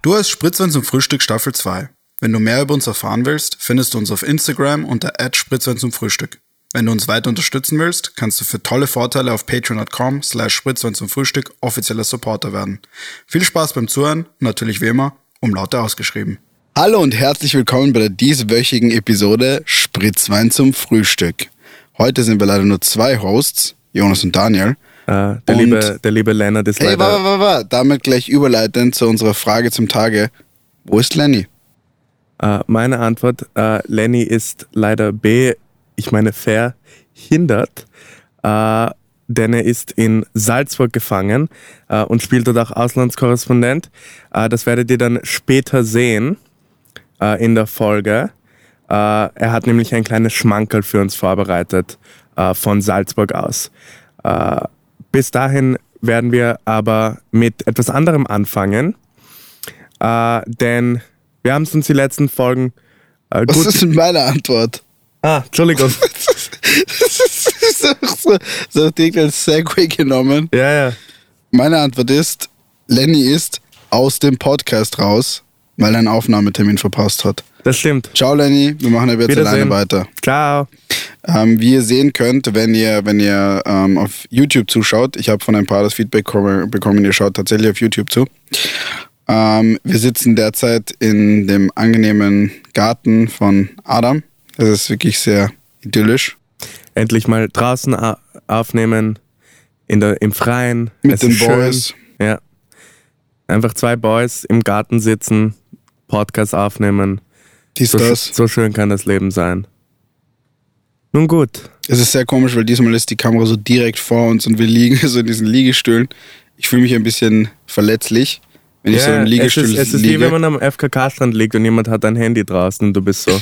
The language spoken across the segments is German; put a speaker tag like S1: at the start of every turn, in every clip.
S1: Du hast Spritzwein zum Frühstück Staffel 2. Wenn du mehr über uns erfahren willst, findest du uns auf Instagram unter Spritzwein zum Frühstück. Wenn du uns weiter unterstützen willst, kannst du für tolle Vorteile auf patreon.com slash Spritzwein zum Frühstück offizieller Supporter werden. Viel Spaß beim Zuhören natürlich wie immer, um Laute ausgeschrieben. Hallo und herzlich willkommen bei der dieswöchigen Episode Spritzwein zum Frühstück. Heute sind wir leider nur zwei Hosts, Jonas und Daniel.
S2: Uh, der,
S1: Und-
S2: liebe, der liebe Lennart ist
S1: Hey,
S2: leider...
S1: warte, warte. Damit gleich überleitend zu unserer Frage zum Tage. Wo ist Lenny?
S2: Äh, meine Antwort, äh, Lenny ist leider B, ich meine verhindert, äh, denn er ist in Salzburg gefangen äh, und spielt dort auch Auslandskorrespondent. Äh, das werdet ihr dann später sehen äh, in der Folge. Äh, er hat nämlich ein kleines Schmankerl für uns vorbereitet äh, von Salzburg aus. Bis dahin werden wir aber mit etwas anderem anfangen, äh, denn wir haben es uns die letzten Folgen äh,
S1: Was ist denn meine Antwort?
S2: ah, Entschuldigung.
S1: Das ist so, so, so direkt als Segway genommen.
S2: ja, ja.
S1: Meine Antwort ist, Lenny ist aus dem Podcast raus, weil er einen Aufnahmetermin verpasst hat.
S2: Das stimmt.
S1: Ciao Lenny, wir machen ab jetzt alleine weiter.
S2: Ciao.
S1: Ähm, wie ihr sehen könnt, wenn ihr, wenn ihr ähm, auf YouTube zuschaut, ich habe von ein paar das Feedback komme- bekommen, ihr schaut tatsächlich auf YouTube zu. Ähm, wir sitzen derzeit in dem angenehmen Garten von Adam. Das ist wirklich sehr idyllisch.
S2: Endlich mal draußen aufnehmen, in der, im Freien.
S1: Mit
S2: Es
S1: den
S2: ist schön.
S1: Boys.
S2: Ja. Einfach zwei Boys im Garten sitzen, Podcast aufnehmen.
S1: Dies,
S2: So,
S1: das.
S2: so schön kann das Leben sein. Nun gut.
S1: Es ist sehr komisch, weil diesmal ist die Kamera so direkt vor uns und wir liegen so in diesen Liegestühlen. Ich fühle mich ein bisschen verletzlich, wenn ich so im
S2: es
S1: Liegestuhl
S2: ist, es ist wie
S1: liege.
S2: wenn man am FKK-Strand liegt und jemand hat ein Handy draußen und du bist so.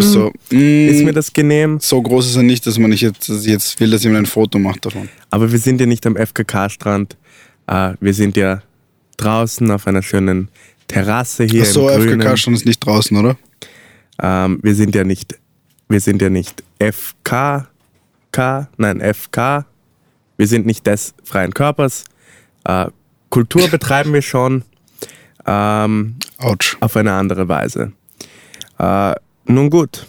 S1: so, mm,
S2: Ist mir das genehm?
S1: so groß ist er nicht, dass man nicht jetzt, jetzt will, dass jemand ein Foto macht davon.
S2: Aber wir sind ja nicht am FKK-Strand. Äh, wir sind ja draußen auf einer schönen Terrasse hier
S1: Ach so,
S2: im Grünen.
S1: FKK schon ist nicht draußen, oder?
S2: Ähm, wir sind ja nicht, wir sind ja nicht FK, K, nein FK. Wir sind nicht des freien Körpers. Äh, Kultur betreiben wir schon ähm,
S1: Autsch.
S2: auf eine andere Weise. Äh, nun gut,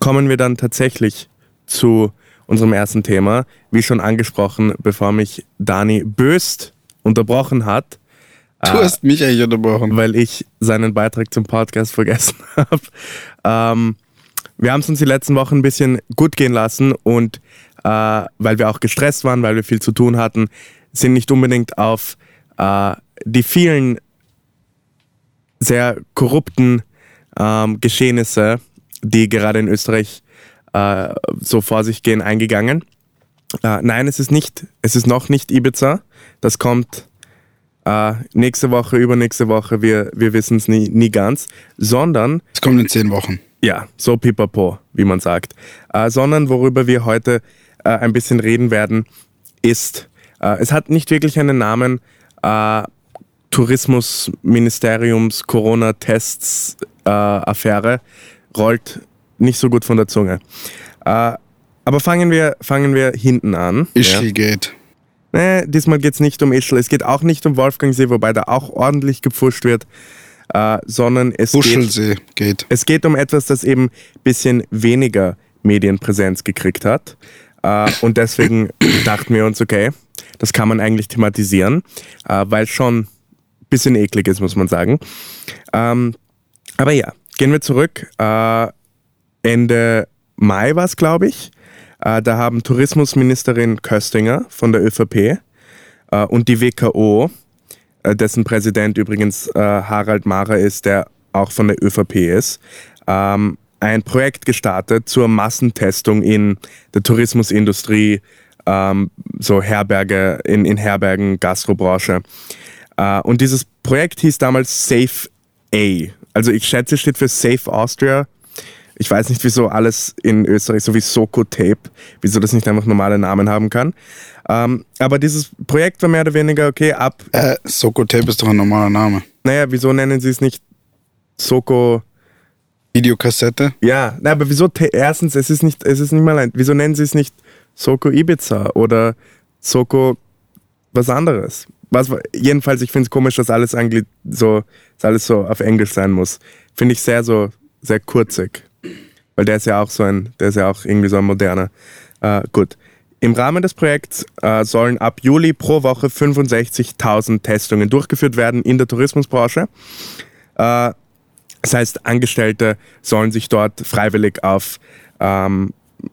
S2: kommen wir dann tatsächlich zu unserem ersten Thema. Wie schon angesprochen, bevor mich Dani böst unterbrochen hat,
S1: Du hast mich eigentlich unterbrochen.
S2: weil ich seinen Beitrag zum Podcast vergessen habe. Ähm, wir haben es uns die letzten Wochen ein bisschen gut gehen lassen und äh, weil wir auch gestresst waren, weil wir viel zu tun hatten, sind nicht unbedingt auf äh, die vielen sehr korrupten ähm, Geschehnisse, die gerade in Österreich äh, so vor sich gehen, eingegangen. Äh, nein, es ist nicht, es ist noch nicht Ibiza. Das kommt äh, nächste Woche, übernächste Woche, wir, wir wissen es nie, nie ganz, sondern,
S1: Es kommt in zehn Wochen.
S2: Ja, so pipapo, wie man sagt, äh, sondern worüber wir heute äh, ein bisschen reden werden, ist, äh, es hat nicht wirklich einen Namen, äh, Tourismusministeriums Corona-Tests äh, Affäre rollt nicht so gut von der Zunge. Äh, aber fangen wir, fangen wir hinten an. Ja.
S1: Ischgl-Gate.
S2: Nee, diesmal geht es nicht um Ischl. Es geht auch nicht um Wolfgangsee, wobei da auch ordentlich gepfuscht wird, äh, sondern es geht,
S1: Buschelsee-Gate.
S2: es geht um etwas, das eben ein bisschen weniger Medienpräsenz gekriegt hat. Äh, und deswegen dachten wir uns, okay, das kann man eigentlich thematisieren, äh, weil schon ein bisschen eklig ist, muss man sagen. Ähm, aber ja, gehen wir zurück. Äh, Ende Mai war es, glaube ich. Äh, da haben Tourismusministerin Köstinger von der ÖVP äh, und die WKO, dessen Präsident übrigens äh, Harald Mara ist, der auch von der ÖVP ist, ähm, ein Projekt gestartet zur Massentestung in der Tourismusindustrie, ähm, so Herberge, in, in Herbergen, Gastrobranche. Äh, und dieses Projekt hieß damals Safe A. Also ich schätze, steht für Safe Austria. Ich weiß nicht, wieso alles in Österreich, so wie Soko Tape, wieso das nicht einfach normale Namen haben kann. Ähm, aber dieses Projekt war mehr oder weniger, okay, ab,
S1: Äh, Soko Tape ist doch ein normaler Name.
S2: naja, wieso nennen sie es nicht Soko,
S1: Videokassette.
S2: ja, na, aber wieso, erstens, es ist nicht, es ist nicht mal ein, wieso nennen sie es nicht Soko Ibiza oder Soko was anderes? was, jedenfalls, ich finde es komisch, dass alles, so, dass alles so auf Englisch sein muss. Finde ich sehr so, sehr kurzig. Weil der ist ja auch so ein, der ist ja auch irgendwie so ein moderner. Äh, gut. Im Rahmen des Projekts äh, sollen ab Juli pro Woche 65.000 Testungen durchgeführt werden in der Tourismusbranche. Äh, das heißt, Angestellte sollen sich dort freiwillig auf ähm,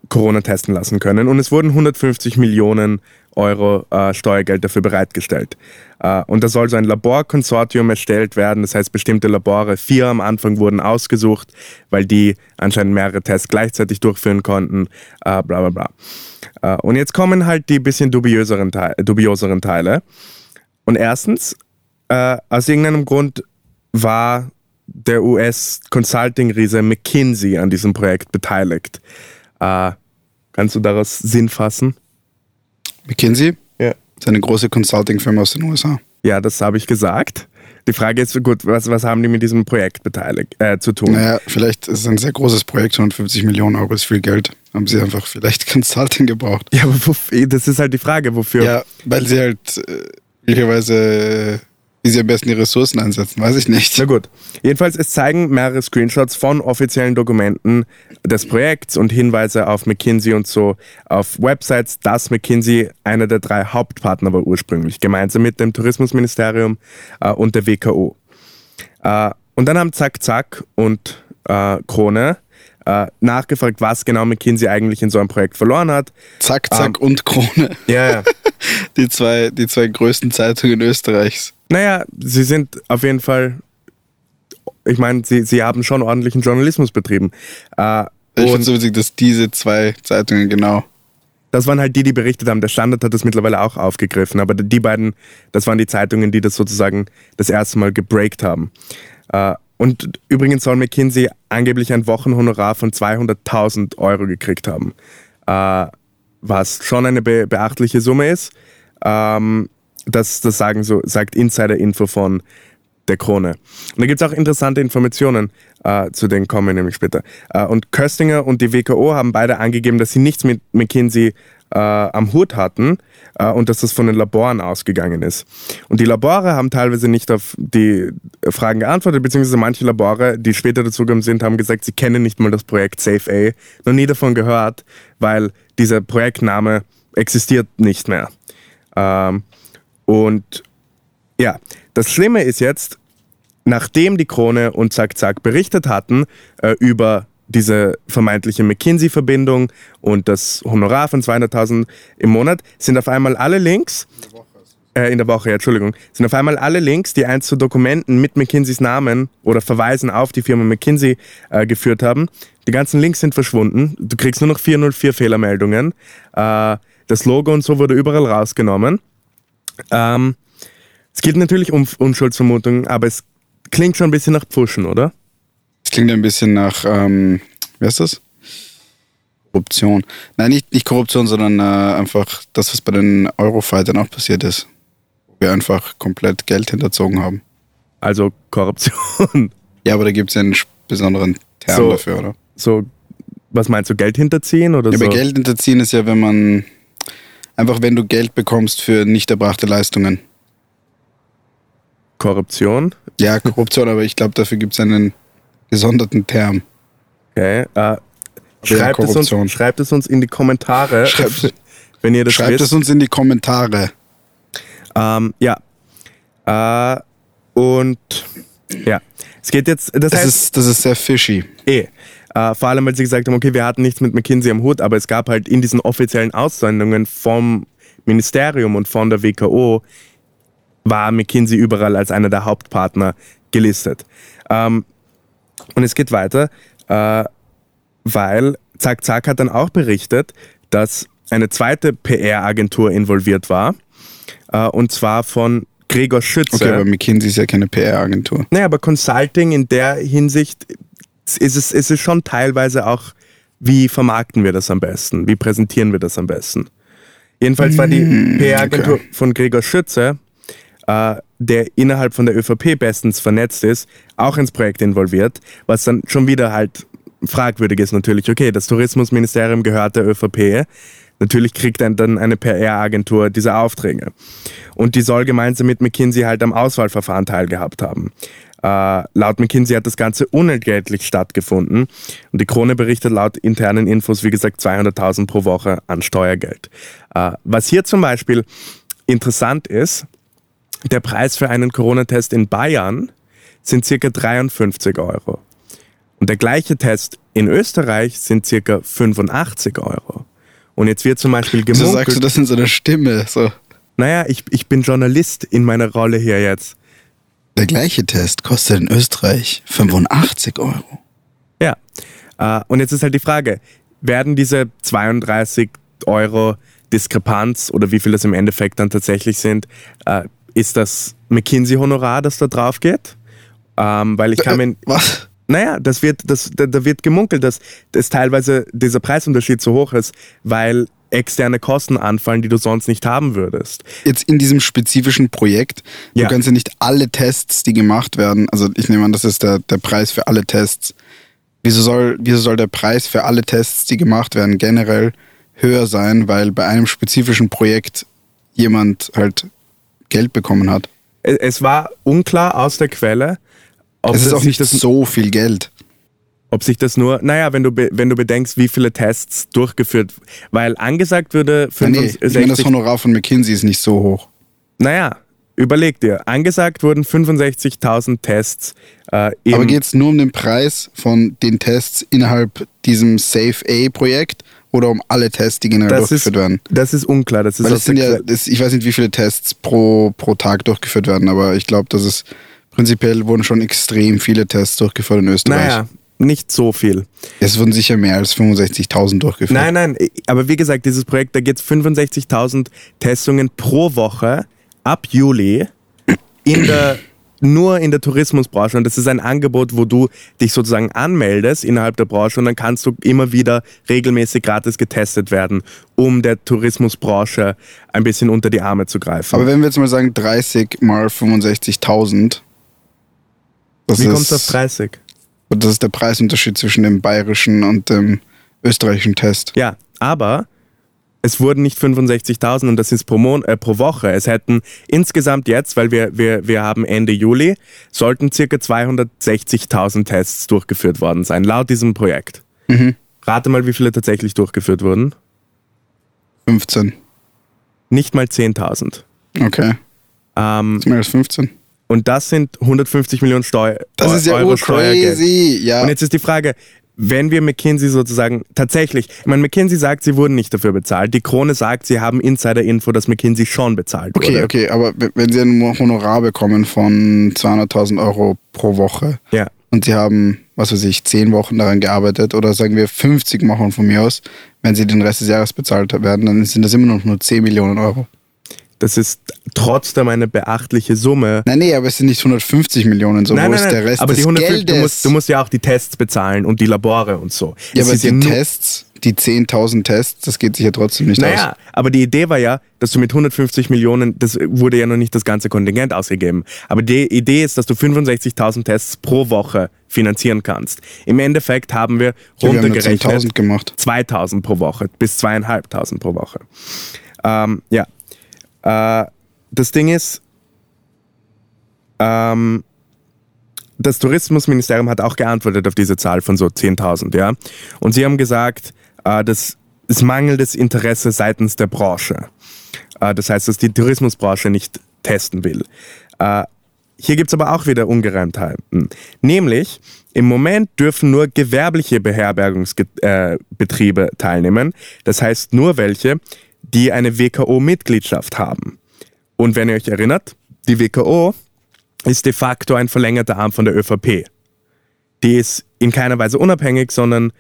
S2: Corona testen lassen können. Und es wurden 150 Millionen Euro äh, Steuergeld dafür bereitgestellt. Äh, und da soll so ein Laborkonsortium erstellt werden. Das heißt, bestimmte Labore, vier am Anfang wurden ausgesucht, weil die anscheinend mehrere Tests gleichzeitig durchführen konnten. Äh, bla bla bla. Äh, und jetzt kommen halt die bisschen dubioseren, Teile, dubioseren Teile. Und erstens, äh, aus irgendeinem Grund war der US-Consulting-Riese McKinsey an diesem Projekt beteiligt. Äh, kannst du daraus Sinn fassen?
S1: McKinsey?
S2: Ja.
S1: Das ist eine große Consulting-Firma aus den USA.
S2: Ja, das habe ich gesagt. Die Frage ist, gut, was, was haben die mit diesem Projekt beteiligt, äh, zu tun?
S1: Naja, vielleicht ist es ein sehr großes Projekt, 150 Millionen Euro ist viel Geld. Haben sie einfach vielleicht Consulting gebraucht.
S2: Ja, aber wofür, das ist halt die Frage, wofür?
S1: Ja, weil sie halt äh, möglicherweise wie sie am besten die Ressourcen einsetzen, weiß ich nicht.
S2: Na gut. Jedenfalls, es zeigen mehrere Screenshots von offiziellen Dokumenten des Projekts und Hinweise auf McKinsey und so auf Websites, dass McKinsey einer der drei Hauptpartner war ursprünglich, gemeinsam mit dem Tourismusministerium äh, und der WKO. Äh, und dann haben Zack Zack und äh, Krone äh, nachgefragt, was genau McKinsey eigentlich in so einem Projekt verloren hat.
S1: Zack, Zack ähm, und Krone.
S2: Ja, ja.
S1: Die zwei, die zwei größten Zeitungen Österreichs.
S2: Naja, sie sind auf jeden Fall, ich meine, sie, sie haben schon ordentlichen Journalismus betrieben.
S1: Äh, ich finde es so witzig, dass diese zwei Zeitungen genau.
S2: Das waren halt die, die berichtet haben. Der Standard hat das mittlerweile auch aufgegriffen, aber die beiden, das waren die Zeitungen, die das sozusagen das erste Mal gebreakt haben. Äh, und übrigens soll McKinsey angeblich ein Wochenhonorar von 200.000 Euro gekriegt haben, äh, was schon eine be beachtliche Summe ist. Ähm, das, das sagen so, sagt Insider-Info von der Krone. Und da gibt es auch interessante Informationen, äh, zu denen kommen wir nämlich später. Äh, und Köstinger und die WKO haben beide angegeben, dass sie nichts mit McKinsey äh, am Hut hatten äh, und dass das von den Laboren ausgegangen ist. Und die Labore haben teilweise nicht auf die Fragen geantwortet, beziehungsweise manche Labore, die später dazugekommen sind, haben gesagt, sie kennen nicht mal das Projekt Safe A, noch nie davon gehört, weil dieser Projektname existiert nicht mehr. Ähm, und ja, das Schlimme ist jetzt, nachdem die Krone und Zack Zack berichtet hatten äh, über diese vermeintliche McKinsey-Verbindung und das Honorar von 200.000 im Monat, sind auf einmal alle Links, äh, in der Woche, ja, Entschuldigung, sind auf einmal alle Links, die eins zu Dokumenten mit McKinseys Namen oder Verweisen auf die Firma McKinsey äh, geführt haben, die ganzen Links sind verschwunden. Du kriegst nur noch 404 Fehlermeldungen. Äh, das Logo und so wurde überall rausgenommen. Ähm, es geht natürlich um Unschuldsvermutungen, aber es klingt schon ein bisschen nach Pfuschen, oder?
S1: Es klingt ein bisschen nach, ähm, wer ist das? Korruption. Nein, nicht, nicht Korruption, sondern äh, einfach das, was bei den Eurofightern auch passiert ist. Wo wir einfach komplett Geld hinterzogen haben.
S2: Also Korruption.
S1: Ja, aber da gibt es ja einen besonderen Term
S2: so,
S1: dafür, oder?
S2: So, was meinst du, Geld hinterziehen oder
S1: ja,
S2: so?
S1: Aber Geld hinterziehen ist ja, wenn man Einfach wenn du Geld bekommst für nicht erbrachte Leistungen.
S2: Korruption?
S1: Ja, Korruption, aber ich glaube, dafür gibt es einen gesonderten Term.
S2: Okay. Äh, schreibt, ja, es uns, schreibt es uns in die Kommentare,
S1: schreibt,
S2: wenn ihr das
S1: Schreibt
S2: wisst.
S1: es uns in die Kommentare.
S2: Ähm, ja. Äh, und ja, es geht jetzt. Das,
S1: das
S2: heißt,
S1: ist, das ist sehr fishy.
S2: Eh. Äh, vor allem, weil sie gesagt haben, okay, wir hatten nichts mit McKinsey am Hut, aber es gab halt in diesen offiziellen Aussendungen vom Ministerium und von der WKO war McKinsey überall als einer der Hauptpartner gelistet. Ähm, und es geht weiter, äh, weil Zack Zack hat dann auch berichtet, dass eine zweite PR-Agentur involviert war, äh, und zwar von Gregor Schütze.
S1: Okay, aber McKinsey ist ja keine PR-Agentur.
S2: Naja, aber Consulting in der Hinsicht ist es, ist es schon teilweise auch, wie vermarkten wir das am besten? Wie präsentieren wir das am besten? Jedenfalls war die mm, PR-Agentur okay. von Gregor Schütze, äh, der innerhalb von der ÖVP bestens vernetzt ist, auch ins Projekt involviert, was dann schon wieder halt fragwürdig ist natürlich. Okay, das Tourismusministerium gehört der ÖVP. Natürlich kriegt dann eine PR-Agentur diese Aufträge. Und die soll gemeinsam mit McKinsey halt am Auswahlverfahren teilgehabt haben. Äh, laut McKinsey hat das Ganze unentgeltlich stattgefunden. Und die Krone berichtet laut internen Infos, wie gesagt, 200.000 pro Woche an Steuergeld. Äh, was hier zum Beispiel interessant ist, der Preis für einen Corona-Test in Bayern sind circa 53 Euro. Und der gleiche Test in Österreich sind circa 85 Euro. Und jetzt wird zum Beispiel gemunkelt...
S1: Wieso sagst du das in so einer Stimme? So.
S2: Naja, ich, ich bin Journalist in meiner Rolle hier jetzt.
S1: Der gleiche Test kostet in Österreich 85 Euro.
S2: Ja. Äh, und jetzt ist halt die Frage, werden diese 32 Euro Diskrepanz oder wie viel das im Endeffekt dann tatsächlich sind, äh, ist das McKinsey-Honorar, das da drauf geht? Ähm, weil ich kann
S1: äh,
S2: mir...
S1: Was?
S2: Naja, das wird, das, da, da wird gemunkelt, dass, dass teilweise dieser Preisunterschied so hoch ist, weil externe Kosten anfallen, die du sonst nicht haben würdest.
S1: Jetzt in diesem spezifischen Projekt, ja. du kannst ja nicht alle Tests, die gemacht werden, also ich nehme an, das ist der, der Preis für alle Tests. Wieso soll, wieso soll der Preis für alle Tests, die gemacht werden, generell höher sein, weil bei einem spezifischen Projekt jemand halt Geld bekommen hat?
S2: Es war unklar aus der Quelle.
S1: Es ist auch nicht so viel Geld.
S2: Ob sich das nur, naja, wenn du, wenn du bedenkst, wie viele Tests durchgeführt, weil angesagt würde
S1: 65... Nee, ich meine, das Honorar von McKinsey ist nicht so hoch.
S2: Naja, überleg dir, angesagt wurden 65.000 Tests.
S1: Äh, Aber geht es nur um den Preis von den Tests innerhalb diesem Safe A-Projekt oder um alle Tests, die generell das durchgeführt
S2: ist,
S1: werden?
S2: Das ist unklar. Das ist
S1: Weil es sind ja, das, ich weiß nicht, wie viele Tests pro, pro Tag durchgeführt werden, aber ich glaube, dass es prinzipiell wurden schon extrem viele Tests durchgeführt in Österreich.
S2: Naja, nicht so viel.
S1: Es wurden sicher mehr als 65.000 durchgeführt.
S2: Nein, nein, aber wie gesagt, dieses Projekt, da geht es 65.000 Testungen pro Woche ab Juli in der nur in der Tourismusbranche und das ist ein Angebot, wo du dich sozusagen anmeldest innerhalb der Branche und dann kannst du immer wieder regelmäßig gratis getestet werden, um der Tourismusbranche ein bisschen unter die Arme zu greifen.
S1: Aber wenn wir jetzt mal sagen 30 mal 65.000,
S2: wie kommst du auf 30?
S1: Und das ist der Preisunterschied zwischen dem bayerischen und dem österreichischen Test.
S2: Ja, aber es wurden nicht 65.000 und das ist pro, Mon äh, pro Woche. Es hätten insgesamt jetzt, weil wir, wir, wir haben Ende Juli, sollten circa 260.000 Tests durchgeführt worden sein, laut diesem Projekt. Mhm. Rate mal, wie viele tatsächlich durchgeführt wurden.
S1: 15.
S2: Nicht mal 10.000.
S1: Okay. Ähm, ist mehr als 15.
S2: Und das sind 150 Millionen Steu
S1: das ist ja Euro crazy. Ja.
S2: Und jetzt ist die Frage, wenn wir McKinsey sozusagen tatsächlich, ich meine, McKinsey sagt, sie wurden nicht dafür bezahlt. Die Krone sagt, sie haben Insider-Info, dass McKinsey schon bezahlt
S1: okay,
S2: wurde.
S1: Okay, okay, aber wenn sie ein Honorar bekommen von 200.000 Euro pro Woche
S2: ja.
S1: und sie haben, was weiß ich, 10 Wochen daran gearbeitet oder sagen wir 50 Wochen von mir aus, wenn sie den Rest des Jahres bezahlt werden, dann sind das immer noch nur 10 Millionen Euro.
S2: Das ist trotzdem eine beachtliche Summe.
S1: Nein, nee, aber es sind nicht 150 Millionen, so nein, wo nein, ist der Rest aber des 150,
S2: Geldes? Du musst, du musst, ja auch die Tests bezahlen und die Labore und so.
S1: Ja, es aber die ja Tests, die 10.000 Tests, das geht sich ja trotzdem nicht naja, aus. Naja,
S2: aber die Idee war ja, dass du mit 150 Millionen, das wurde ja noch nicht das ganze Kontingent ausgegeben, aber die Idee ist, dass du 65.000 Tests pro Woche finanzieren kannst. Im Endeffekt haben wir runtergerechnet
S1: ja, wir gemacht.
S2: 2.000 pro Woche bis 2.500 pro Woche. Ähm, ja, äh, das Ding ist, ähm, das Tourismusministerium hat auch geantwortet auf diese Zahl von so 10.000, ja. Und sie haben gesagt, äh, das ist mangelndes Interesse seitens der Branche. Äh, das heißt, dass die Tourismusbranche nicht testen will. Äh, hier gibt es aber auch wieder Ungereimtheiten. Nämlich, im Moment dürfen nur gewerbliche Beherbergungsbetriebe teilnehmen. Das heißt nur welche, die eine WKO-Mitgliedschaft haben. Und wenn ihr euch erinnert, die WKO ist de facto ein verlängerter Arm von der ÖVP. Die ist in keiner Weise unabhängig, sondern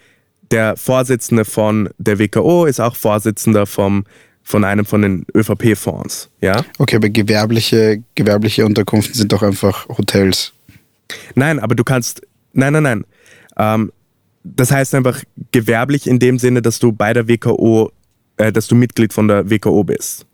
S2: der Vorsitzende von der WKO ist auch Vorsitzender vom, von einem von den ÖVP-Fonds. Ja?
S1: Okay, aber gewerbliche, gewerbliche Unterkünfte sind doch einfach Hotels.
S2: Nein, aber du kannst. Nein, nein, nein. Ähm, das heißt einfach gewerblich in dem Sinne, dass du bei der WKO äh, dass du Mitglied von der WKO bist.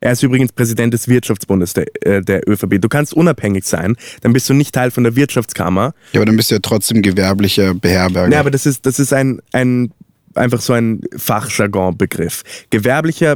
S2: Er ist übrigens Präsident des Wirtschaftsbundes der, äh, der ÖVP. Du kannst unabhängig sein, dann bist du nicht Teil von der Wirtschaftskammer.
S1: Ja, aber dann bist du ja trotzdem gewerblicher Beherberger.
S2: Ja, aber das ist, das ist ein, ein einfach so ein Fachjargon-Begriff. Gewerblicher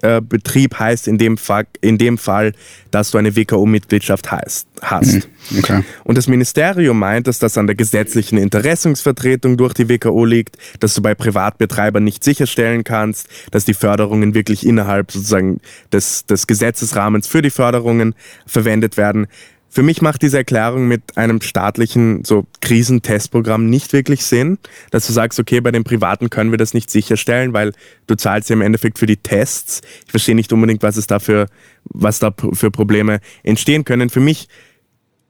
S2: Beherbergungsbetrieb heißt in dem, Fall, in dem Fall, dass du eine WKO-Mitgliedschaft hast.
S1: Mhm, okay.
S2: Und das Ministerium meint, dass das an der gesetzlichen Interessensvertretung durch die WKO liegt, dass du bei Privatbetreibern nicht sicherstellen kannst, dass die Förderungen wirklich innerhalb sozusagen des, des Gesetzesrahmens für die Förderungen verwendet werden. Für mich macht diese Erklärung mit einem staatlichen so Krisentestprogramm nicht wirklich Sinn, dass du sagst, okay, bei den Privaten können wir das nicht sicherstellen, weil du zahlst ja im Endeffekt für die Tests. Ich verstehe nicht unbedingt, was es dafür, was da für Probleme entstehen können. Für mich,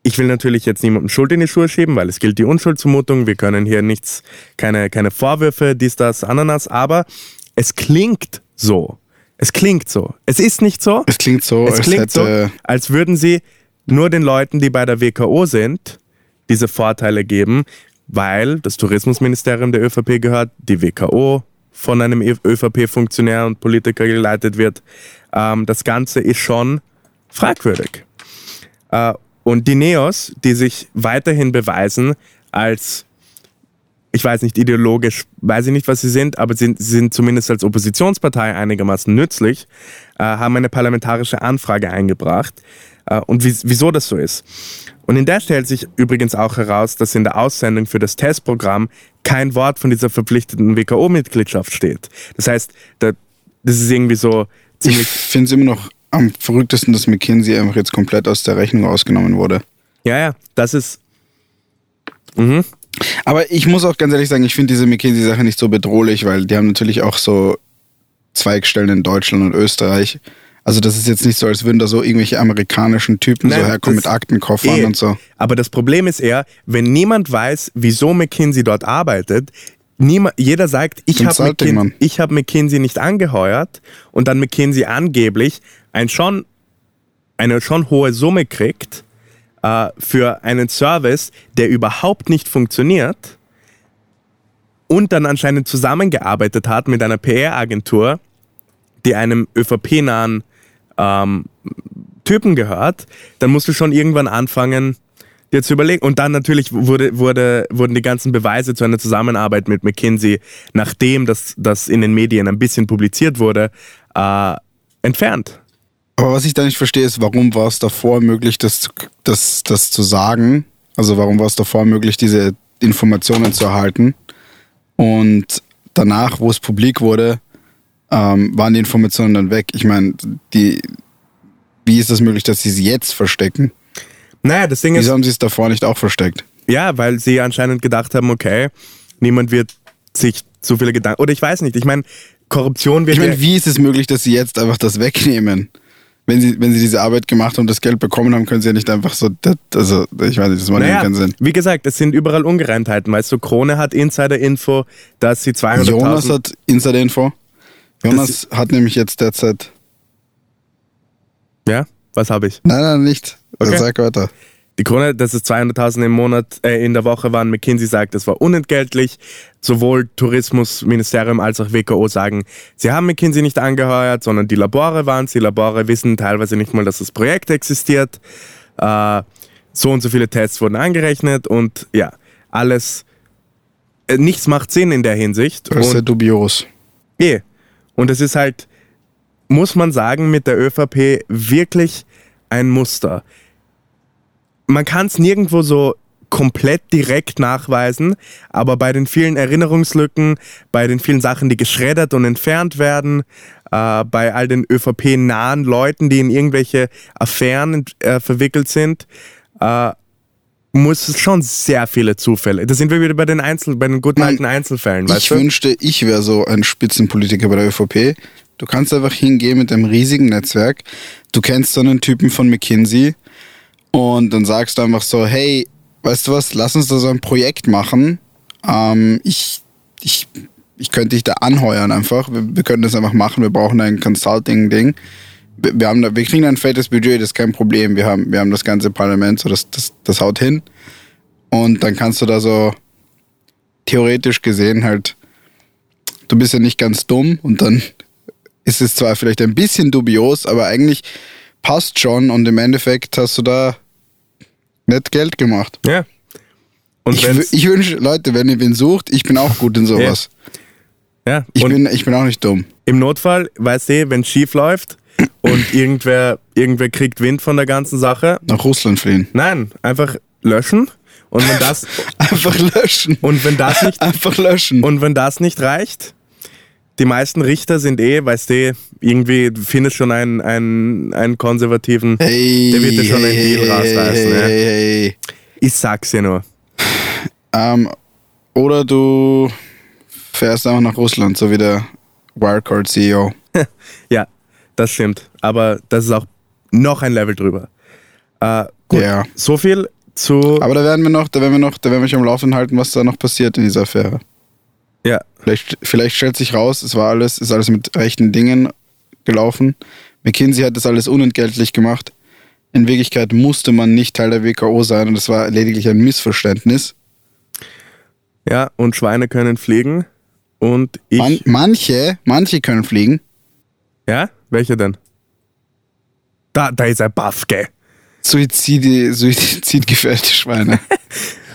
S2: ich will natürlich jetzt niemandem Schuld in die Schuhe schieben, weil es gilt die Unschuldsvermutung. Wir können hier nichts, keine, keine Vorwürfe, dies, das, Ananas, aber es klingt so. Es klingt so. Es ist nicht so.
S1: Es klingt so,
S2: es
S1: als
S2: klingt
S1: hätte
S2: so, als würden sie nur den Leuten, die bei der WKO sind, diese Vorteile geben, weil das Tourismusministerium der ÖVP gehört, die WKO von einem ÖVP-Funktionär und Politiker geleitet wird. Ähm, das Ganze ist schon fragwürdig. Äh, und die Neos, die sich weiterhin beweisen als, ich weiß nicht, ideologisch, weiß ich nicht, was sie sind, aber sie sind zumindest als Oppositionspartei einigermaßen nützlich, äh, haben eine parlamentarische Anfrage eingebracht, und wieso das so ist. Und in der stellt sich übrigens auch heraus, dass in der Aussendung für das Testprogramm kein Wort von dieser verpflichteten WKO-Mitgliedschaft steht. Das heißt, das ist irgendwie so ziemlich.
S1: Ich finde es immer noch am verrücktesten, dass McKinsey einfach jetzt komplett aus der Rechnung ausgenommen wurde.
S2: Ja, ja, das ist. Mhm.
S1: Aber ich muss auch ganz ehrlich sagen, ich finde diese McKinsey-Sache nicht so bedrohlich, weil die haben natürlich auch so Zweigstellen in Deutschland und Österreich. Also das ist jetzt nicht so, als würden da so irgendwelche amerikanischen Typen
S2: Nein,
S1: so herkommen mit Aktenkoffern
S2: Eh.
S1: und so.
S2: Aber das Problem ist eher, wenn niemand weiß, wieso McKinsey dort arbeitet, niemand, jeder sagt, ich habe McKin ich hab McKinsey nicht angeheuert und dann McKinsey angeblich ein schon, eine schon hohe Summe kriegt äh, für einen Service, der überhaupt nicht funktioniert und dann anscheinend zusammengearbeitet hat mit einer PR-Agentur, die einem ÖVP-nahen ähm, Typen gehört, dann musst du schon irgendwann anfangen, dir zu überlegen. Und dann natürlich wurde, wurde, wurden die ganzen Beweise zu einer Zusammenarbeit mit McKinsey, nachdem das, das in den Medien ein bisschen publiziert wurde, äh, entfernt.
S1: Aber was ich da nicht verstehe, ist, warum war es davor möglich, das, das, das zu sagen? Also warum war es davor möglich, diese Informationen zu erhalten? Und danach, wo es publik wurde, ähm, waren die Informationen dann weg. Ich meine, die, wie ist das möglich, dass sie sie jetzt verstecken?
S2: Naja, das Ding ist,
S1: Wieso haben sie es davor nicht auch versteckt?
S2: ja, weil sie anscheinend gedacht haben, okay, niemand wird sich zu viele Gedanken, oder ich weiß nicht, ich meine, Korruption wird
S1: Ich meine, wie ist es möglich, dass sie jetzt einfach das wegnehmen? Wenn sie, wenn sie diese Arbeit gemacht und das Geld bekommen haben, können sie ja nicht einfach so, das, also ich weiß nicht, das macht ja
S2: naja,
S1: keinen Sinn.
S2: wie gesagt, es sind überall Ungereimtheiten, weißt du, Krone hat Insider-Info, dass sie 200.000...
S1: Jonas hat Insider-Info. Jonas hat nämlich jetzt derzeit.
S2: Ja, was habe ich?
S1: Nein, nein, nicht.
S2: Okay.
S1: Sag weiter.
S2: Die Krone, dass es 200.000 im Monat, äh, in der Woche waren. McKinsey sagt, es war unentgeltlich. Sowohl Tourismusministerium als auch WKO sagen, sie haben McKinsey nicht angeheuert, sondern die Labore waren es. Die Labore wissen teilweise nicht mal, dass das Projekt existiert. Äh, so und so viele Tests wurden angerechnet und ja, alles, äh, nichts macht Sinn in der Hinsicht.
S1: Das ist sehr dubios.
S2: Eh. Und es ist halt, muss man sagen, mit der ÖVP wirklich ein Muster. Man kann es nirgendwo so komplett direkt nachweisen, aber bei den vielen Erinnerungslücken, bei den vielen Sachen, die geschreddert und entfernt werden, äh, bei all den ÖVP-nahen Leuten, die in irgendwelche Affären äh, verwickelt sind, äh, muss es schon sehr viele Zufälle. Da sind wir wieder bei den Einzel, bei den guten alten Einzelfällen,
S1: Ich wünschte, ich wäre so ein Spitzenpolitiker bei der ÖVP. Du kannst einfach hingehen mit einem riesigen Netzwerk. Du kennst so einen Typen von McKinsey und dann sagst du einfach so, hey, weißt du was, lass uns da so ein Projekt machen. Ähm, ich, ich, ich könnte dich da anheuern einfach. Wir, wir können das einfach machen. Wir brauchen ein Consulting-Ding. Wir, haben da, wir kriegen ein fettes Budget, das ist kein Problem. Wir haben, wir haben das ganze Parlament, so das, das, das haut hin. Und dann kannst du da so theoretisch gesehen halt, du bist ja nicht ganz dumm und dann ist es zwar vielleicht ein bisschen dubios, aber eigentlich passt schon und im Endeffekt hast du da nett Geld gemacht.
S2: Ja. Und
S1: Ich, ich wünsche, Leute, wenn ihr wen sucht, ich bin auch gut in sowas.
S2: ja,
S1: Ich,
S2: und
S1: bin, ich bin auch nicht dumm.
S2: im Notfall, weißt du, wenn es schief läuft und irgendwer, irgendwer kriegt Wind von der ganzen Sache,
S1: Nach Russland fliehen.
S2: nein, einfach löschen. Und wenn das,
S1: Einfach löschen.
S2: und wenn das nicht,
S1: Einfach löschen.
S2: und wenn das nicht reicht, die meisten Richter sind eh, weißt du, irgendwie, du findest schon einen, einen, einen konservativen,
S1: hey,
S2: der wird dir schon einen
S1: hey,
S2: Deal rausreißen,
S1: hey,
S2: ja.
S1: hey, hey.
S2: ich sag's dir nur.
S1: Ähm, oder du fährst einfach nach Russland, so wie der Wirecard-CEO.
S2: Ja, das stimmt. Aber das ist auch noch ein Level drüber. Äh, gut,
S1: Ja.
S2: so viel zu.
S1: Aber da werden wir noch, da werden wir noch, da werden wir schon am Laufen halten, was da noch passiert in dieser Affäre.
S2: ja,
S1: Vielleicht, vielleicht stellt sich raus, es war alles, ist alles mit rechten Dingen gelaufen. McKinsey hat das alles unentgeltlich gemacht. In Wirklichkeit musste man nicht Teil der WKO sein und es war lediglich ein Missverständnis.
S2: ja, und Schweine können fliegen. Und ich.
S1: Man, manche, manche können fliegen.
S2: ja, welche denn? Da, da ist ein Buff, gell?
S1: Suizide, suizidgefährdete Schweine.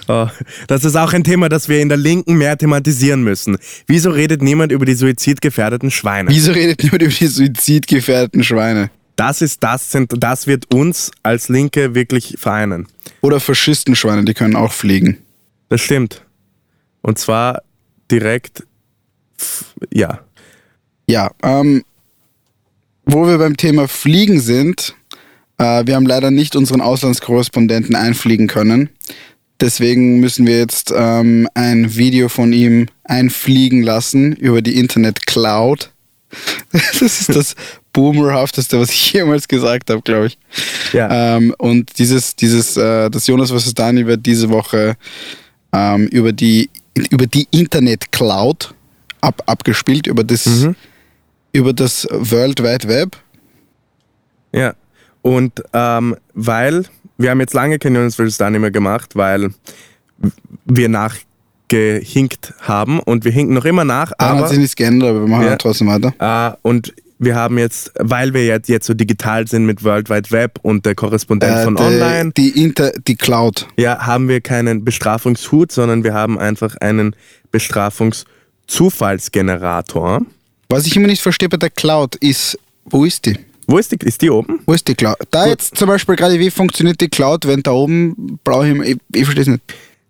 S2: Oh, das ist auch ein Thema, das wir in der Linken mehr thematisieren müssen. Wieso redet niemand über die suizidgefährdeten Schweine?
S1: Wieso redet niemand über die suizidgefährdeten Schweine?
S2: Das ist das, sind, das wird uns als Linke wirklich vereinen.
S1: Oder Faschistenschweine, die können auch fliegen.
S2: Das stimmt. Und zwar direkt, ja.
S1: Ja, ähm, wo wir beim Thema Fliegen sind, äh, wir haben leider nicht unseren Auslandskorrespondenten einfliegen können. Deswegen müssen wir jetzt ähm, ein Video von ihm einfliegen lassen über die Internet Cloud. Das ist das Boomerhafteste, was ich jemals gesagt habe, glaube ich.
S2: Ja.
S1: Ähm, und dieses, dieses, äh, das Jonas vs. Dani wird diese Woche ähm, über die über die Internet Cloud ab, abgespielt, über das,
S2: Mhm.
S1: Über das World Wide Web.
S2: Ja. Und ähm, weil, wir haben jetzt lange kein Jonas vs. Dani mehr gemacht, weil wir nachgehinkt haben und wir hinken noch immer nach,
S1: Daran hat
S2: aber
S1: sich nichts geändert, aber wir machen
S2: Ja.
S1: trotzdem weiter.
S2: äh, und wir haben jetzt, weil wir jetzt, jetzt so digital sind mit World Wide Web und der Korrespondent
S1: Äh,
S2: von
S1: die,
S2: online,
S1: Die, Inter, die Cloud.
S2: ja, haben wir keinen Bestrafungshut, sondern wir haben einfach einen Bestrafungszufallsgenerator.
S1: Was ich immer nicht verstehe bei der Cloud ist, wo ist die?
S2: Wo ist die? Ist die oben?
S1: Wo ist die Cloud? Da
S2: Gut.
S1: jetzt zum Beispiel gerade, wie funktioniert die Cloud, wenn da oben brauche ich, ich, ich verstehe es nicht.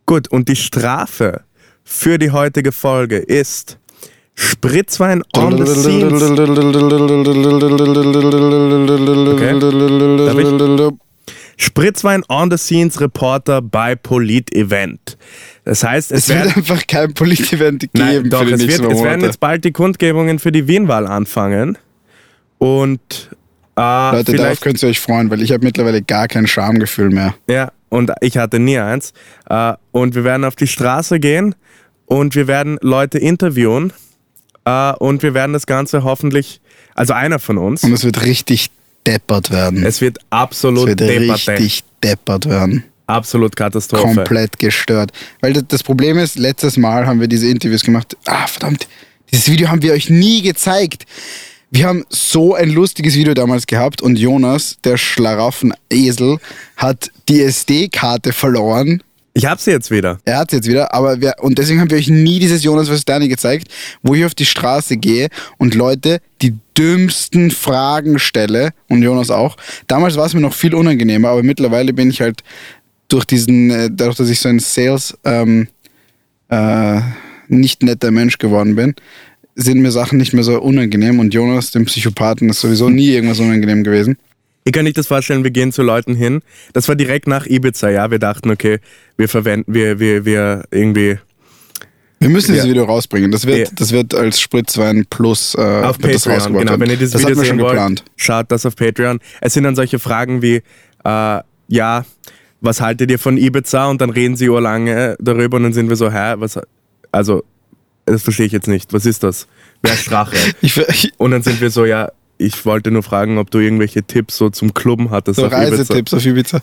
S2: Gut, und die Strafe für die heutige Folge ist Spritzwein on the scenes. Spritzwein on the scenes Reporter bei Polit-Event. Das heißt, es,
S1: Es wird einfach kein Polit-Event geben
S2: nein, doch,
S1: für die
S2: es,
S1: nächsten
S2: wird, es werden jetzt bald die Kundgebungen für die Wienwahl anfangen. Und äh,
S1: Leute, darauf könnt ihr euch freuen, weil ich habe mittlerweile gar kein Schamgefühl mehr.
S2: ja, und ich hatte nie eins. Äh, und wir werden auf die Straße gehen und wir werden Leute interviewen äh, und wir werden das Ganze hoffentlich, also einer von uns,
S1: Und es wird richtig deppert werden.
S2: es wird
S1: Es
S2: absolut
S1: wird
S2: Debatte,
S1: richtig deppert werden.
S2: Absolut Katastrophe.
S1: Komplett gestört. Weil das, Problem ist, letztes Mal haben wir diese Interviews gemacht. Ah, verdammt, dieses Video haben wir euch nie gezeigt. Wir haben so ein lustiges Video damals gehabt und Jonas, der Schlaraffenesel, hat die SD-Karte verloren.
S2: Ich hab sie jetzt wieder.
S1: Er hat jetzt wieder, aber wir, und deswegen haben wir euch nie dieses Jonas vs. Danny gezeigt, wo ich auf die Straße gehe und Leute die dümmsten Fragen stelle und Jonas auch. Damals war es mir noch viel unangenehmer, aber mittlerweile bin ich halt durch diesen, äh, dadurch, dass ich so ein Sales ähm, äh, nicht netter Mensch geworden bin, sind mir Sachen nicht mehr so unangenehm und Jonas, dem Psychopathen, ist sowieso nie irgendwas unangenehm gewesen.
S2: Ihr könnt euch das vorstellen, wir gehen zu Leuten hin. Das war direkt nach Ibiza, ja. Wir dachten, okay, wir verwenden, wir, wir, wir irgendwie
S1: Wir müssen dieses
S2: Ja.
S1: Video rausbringen. Das wird,
S2: Ja.
S1: das wird als Spritzwein Plus äh,
S2: auf Patreon, genau.
S1: werden.
S2: Wenn ihr dieses
S1: das
S2: Video sehen
S1: schon
S2: wollt,
S1: geplant.
S2: schaut das auf Patreon. Es sind dann solche Fragen wie, äh, ja, was haltet ihr von Ibiza? Und dann reden sie urlange darüber und dann sind wir so, hä, was, also, das verstehe ich jetzt nicht. Was ist das? Wer ist Strache? Und dann sind wir so, ja, ich wollte nur fragen, ob du irgendwelche Tipps so zum Klubben hattest
S1: so
S2: auf Ibiza.
S1: Reisetipps auf Ibiza.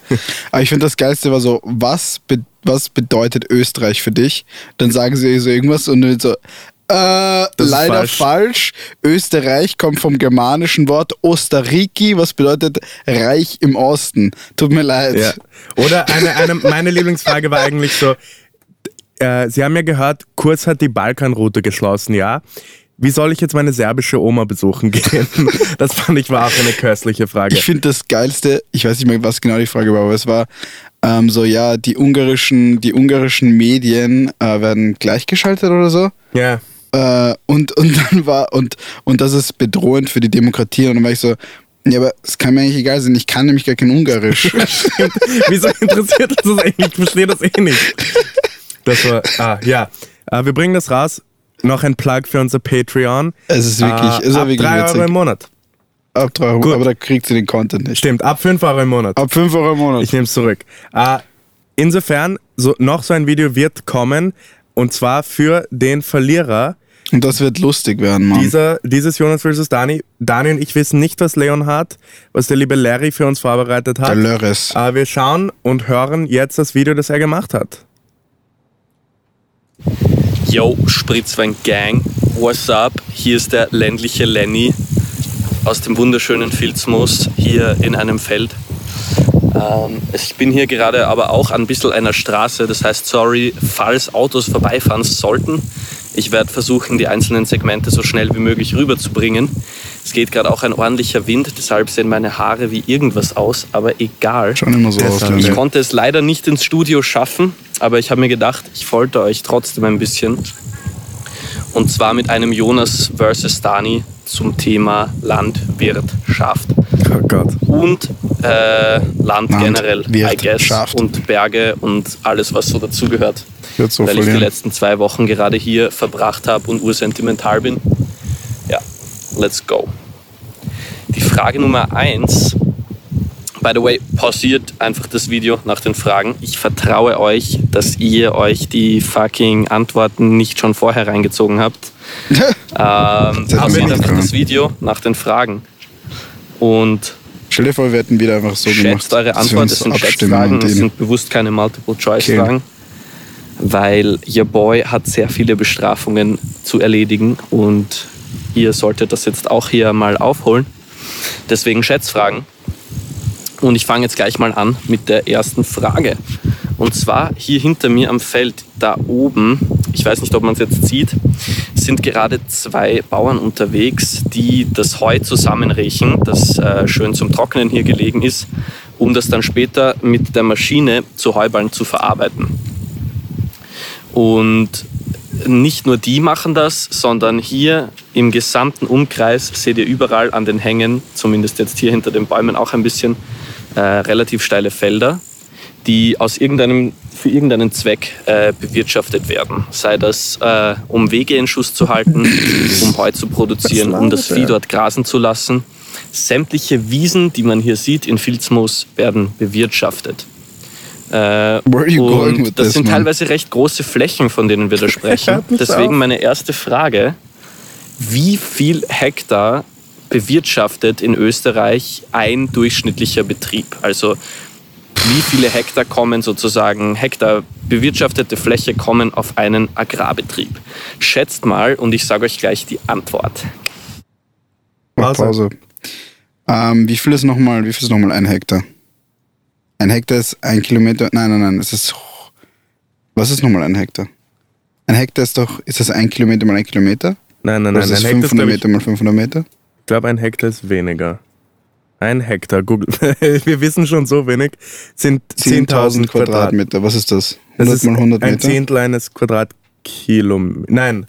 S1: Aber ich finde das Geilste war so, was, be was bedeutet Österreich für dich? Dann sagen sie so irgendwas und dann so, äh, leider
S2: falsch.
S1: falsch. Österreich kommt vom germanischen Wort Osterriki, was bedeutet Reich im Osten. Tut mir leid.
S2: Ja. Oder eine, eine, meine Lieblingsfrage war eigentlich so, äh, Sie haben ja gehört, Kurz hat die Balkanroute geschlossen, ja. Wie soll ich jetzt meine serbische Oma besuchen gehen? Das fand ich war auch eine köstliche Frage.
S1: Ich finde das Geilste, ich weiß nicht mehr, was genau die Frage war, aber es war ähm, so, ja, die ungarischen, die ungarischen Medien äh, werden gleichgeschaltet oder so.
S2: Ja.
S1: Äh, und, und dann war, und, und das ist bedrohend für die Demokratie. Und dann war ich so, ja, aber es kann mir eigentlich egal sein, ich kann nämlich gar kein Ungarisch.
S2: Wieso interessiert das das eigentlich? Ich verstehe das eh nicht. Das war, ah, ja. Äh, wir bringen das raus. Noch ein Plug für unser Patreon.
S1: Es ist wirklich,
S2: Äh,
S1: es ist
S2: ab
S1: wirklich
S2: 3
S1: witzig.
S2: Euro im Monat.
S1: Ab 3 Euro,
S2: Gut.
S1: aber da kriegt sie den Content nicht.
S2: Stimmt, ab 5 Euro im Monat.
S1: Ab 5 Euro im Monat.
S2: Ich nehme es zurück. Äh, insofern, so, noch so ein Video wird kommen. Und zwar für den Verlierer
S1: und das wird lustig werden, Mann.
S2: dieser, dieses Jonas vs. Dani. Dani und ich wissen nicht, was Leon hat, was der liebe Larry für uns vorbereitet
S1: Der
S2: hat.
S1: Lörres.
S2: Äh, wir schauen und hören jetzt das Video, das er gemacht hat.
S3: Yo, Spritzwein Gang, what's up? Hier ist der ländliche Lenny aus dem wunderschönen Filzmoos hier in einem Feld. Ähm, ich bin hier gerade aber auch an ein bisschen einer Straße, das heißt, sorry, falls Autos vorbeifahren sollten. Ich werde versuchen, die einzelnen Segmente so schnell wie möglich rüberzubringen. Es geht gerade auch ein ordentlicher Wind, deshalb sehen meine Haare wie irgendwas aus, aber egal.
S1: Schon immer so aus,
S3: Ich konnte es leider nicht ins Studio schaffen, aber ich habe mir gedacht, ich folter euch trotzdem ein bisschen. Und zwar mit einem Jonas versus Dani zum Thema Landwirtschaft
S2: Oh Gott.
S3: und äh, Land generell, I guess, und Berge und alles, was so dazugehört. Weil ich die
S1: verlieren.
S3: letzten zwei Wochen gerade hier verbracht habe und ursentimental bin. Ja, let's go. Die Frage Nummer eins. By the way, pausiert einfach das Video nach den Fragen. Ich vertraue euch, dass ihr euch die fucking Antworten nicht schon vorher reingezogen habt. Ähm, pausiert einfach das Video nach den Fragen. Und
S1: Stell dir vor, wir hätten wieder einfach so gemacht.
S3: schätzt eure
S1: dass wir
S3: Antwort. Das sind Schätzfragen, das sind bewusst keine Multiple-Choice-Fragen. Weil your boy hat sehr viele Bestrafungen zu erledigen und ihr solltet das jetzt auch hier mal aufholen. Deswegen Schätzfragen. Und ich fange jetzt gleich mal an mit der ersten Frage. Und zwar hier hinter mir am Feld, da oben, ich weiß nicht, ob man es jetzt sieht, sind gerade zwei Bauern unterwegs, die das Heu zusammenriechen, das äh, schön zum Trocknen hier gelegen ist, um das dann später mit der Maschine zu Heuballen zu verarbeiten. Und nicht nur die machen das, sondern hier im gesamten Umkreis seht ihr überall an den Hängen, zumindest jetzt hier hinter den Bäumen auch ein bisschen, äh, relativ steile Felder, die aus irgendeinem, für irgendeinen Zweck äh, bewirtschaftet werden. Sei das, äh, um Wege in Schuss zu halten, um Heu zu produzieren, um das Vieh dort grasen zu lassen. Sämtliche Wiesen, die man hier sieht in Filzmoos, werden bewirtschaftet. Äh, und das
S1: this,
S3: sind
S1: man?
S3: teilweise recht große Flächen, von denen wir da sprechen. Deswegen meine erste Frage. Wie viel Hektar bewirtschaftet in Österreich ein durchschnittlicher Betrieb? Also wie viele Hektar kommen sozusagen, Hektar bewirtschaftete Fläche kommen auf einen Agrarbetrieb? Schätzt mal und ich sage euch gleich die Antwort.
S1: Mach
S2: Pause.
S1: Ähm, wie viel ist nochmal, wie viel ist nochmal ein Hektar? Ein Hektar ist ein Kilometer. Nein, nein, nein. Es ist. Was ist nochmal ein Hektar? Ein Hektar ist doch. Ist das ein Kilometer mal ein Kilometer?
S2: Nein, nein,
S1: Oder
S2: nein.
S1: ist
S2: Ein
S1: das
S2: Hektar ist,
S1: 500
S2: glaub ich,
S1: Meter mal 500 Meter?
S2: Ich glaube, ein Hektar ist weniger. Ein Hektar, Google. Wir wissen schon so wenig. Sind 10.000
S1: 10.000
S2: Quadratmeter.
S1: Was ist das?
S2: Das
S1: 100
S2: ist
S1: mal 100
S2: ein
S1: Meter?
S2: Zehntel eines Quadratkilometers. Nein,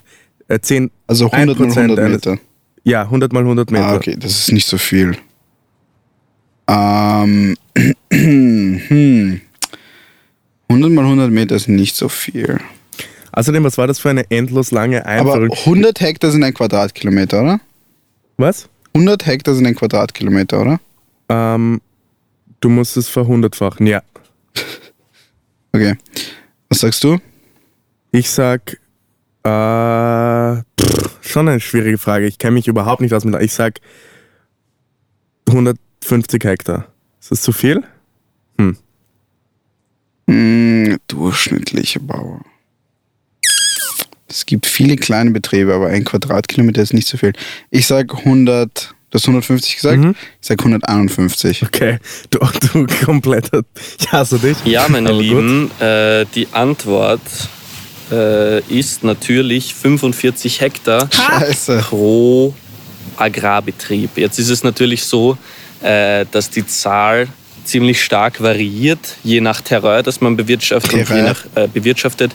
S2: äh, 10,
S1: also 100 mal
S2: 1%
S1: 100
S2: eines-
S1: Meter.
S2: ja, 100 mal 100 Meter.
S1: Ah, okay, das ist nicht so viel. Ähm, hm. 100 mal 100 Meter ist nicht so viel.
S2: Außerdem, was war das für eine endlos lange
S1: Aber
S2: Einführung?
S1: 100 Hektar sind ein Quadratkilometer, oder?
S2: Was?
S1: 100 Hektar sind ein Quadratkilometer, oder?
S2: Ähm, du musst es verhundertfachen, ja.
S1: Okay. Was sagst du?
S2: Ich sag, äh, pff, schon eine schwierige Frage. Ich kenne mich überhaupt nicht aus mit. Ich sag 150 Hektar. Ist das zu viel?
S1: Hm, durchschnittliche Bauer. Es gibt viele kleine Betriebe, aber ein Quadratkilometer ist nicht so viel. Ich sag 100. Du hast 150 gesagt?
S2: Mhm.
S1: Ich sag 151.
S2: Okay, du, du kompletter. Ich hasse dich.
S3: Ja, meine
S2: Aber.
S3: Lieben, äh, die Antwort äh, ist natürlich 45 Hektar
S1: Scheiße.
S3: pro Agrarbetrieb. Jetzt ist es natürlich so, äh, dass die Zahl ziemlich stark variiert, je nach Terrain, das man bewirtschaftet, und je nach, äh, bewirtschaftet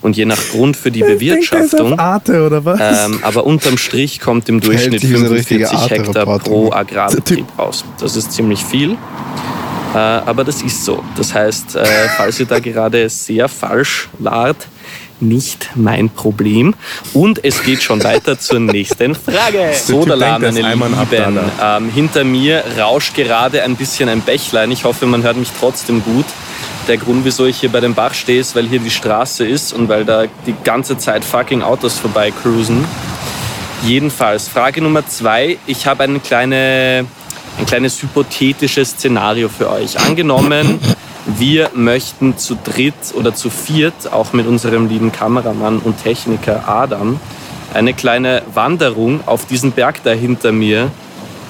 S3: und je nach Grund für die
S2: Ich denke,
S3: Bewirtschaftung.
S2: Arte, oder was?
S3: Ähm, aber unterm Strich kommt im Durchschnitt
S1: sich wie so ein richtiger
S3: 45 Hektar pro Agrarbetrieb raus. Das ist ziemlich viel. Äh, aber das ist so. Das heißt, äh, falls ihr da gerade sehr falsch wart, nicht mein Problem. Und es geht schon weiter zur nächsten Frage.
S2: der
S3: Sodala,
S2: Typ denkt, der ist
S3: meine Lieben. Ähm, hinter mir rauscht gerade ein bisschen ein Bächlein. Ich hoffe, man hört mich trotzdem gut. Der Grund, wieso ich hier bei dem Bach stehe, ist, weil hier die Straße ist und weil da die ganze Zeit fucking Autos vorbei cruisen. Jedenfalls, Frage Nummer zwei. Ich habe eine kleine, ein kleines hypothetisches Szenario für euch. Angenommen, wir möchten zu dritt oder zu viert, auch mit unserem lieben Kameramann und Techniker Adam, eine kleine Wanderung auf diesen Berg da hinter mir,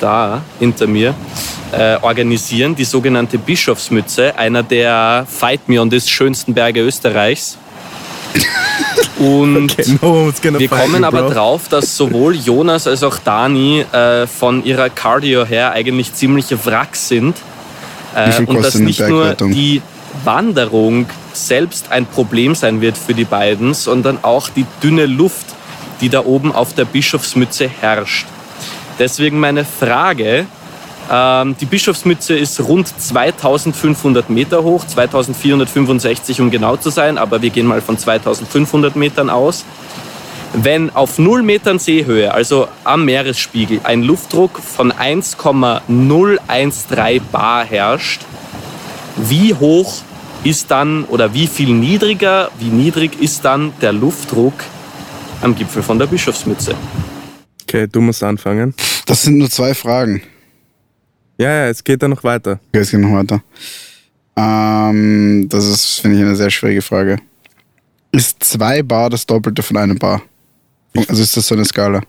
S3: da hinter mir, äh, organisieren, die sogenannte Bischofsmütze, einer der Fight Me on this schönsten Berge Österreichs. Und
S2: Okay, no
S3: wir kommen
S2: you,
S3: aber drauf, dass sowohl Jonas als auch Dani äh, von ihrer Cardio her eigentlich ziemliche Wracks sind. Äh, und dass nicht nur die Wanderung selbst ein Problem sein wird für die beiden, sondern auch die dünne Luft, die da oben auf der Bischofsmütze herrscht. Deswegen meine Frage, ähm, die Bischofsmütze ist rund 2500 Meter hoch, 2465 um genau zu sein, aber wir gehen mal von 2500 Metern aus. Wenn auf 0 Metern Seehöhe, also am Meeresspiegel, ein Luftdruck von 1,013 Bar herrscht, wie hoch ist dann oder wie viel niedriger, wie niedrig ist dann der Luftdruck am Gipfel von der Bischofsmütze?
S2: Okay, du musst anfangen.
S1: Das sind nur zwei Fragen.
S2: Ja, ja, es geht dann noch weiter.
S1: Okay, es geht noch weiter. Ähm, das ist, finde ich, eine sehr schwierige Frage. Ist zwei Bar das Doppelte von einem Bar? Also ist das so eine Skala?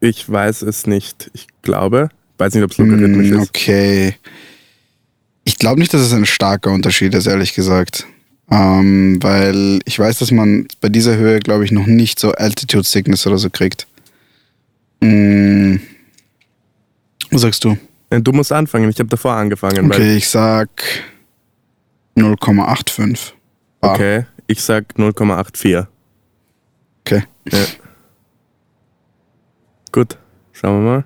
S2: Ich weiß es nicht. Ich glaube. Weiß nicht, ob es logarithmisch
S1: Hm,
S2: ist.
S1: Okay. Ich glaube nicht, dass es ein starker Unterschied ist, ehrlich gesagt. Ähm, weil ich weiß, dass man bei dieser Höhe, glaube ich, noch nicht so Altitude Sickness oder so kriegt. Hm. Was sagst du?
S2: Äh, Du musst anfangen. Ich habe davor angefangen.
S1: Okay, ich sag 0,85.
S2: Weil,
S1: Bar.
S2: okay, ich sag 0,84.
S1: Okay.
S2: Ja. Gut, schauen wir mal.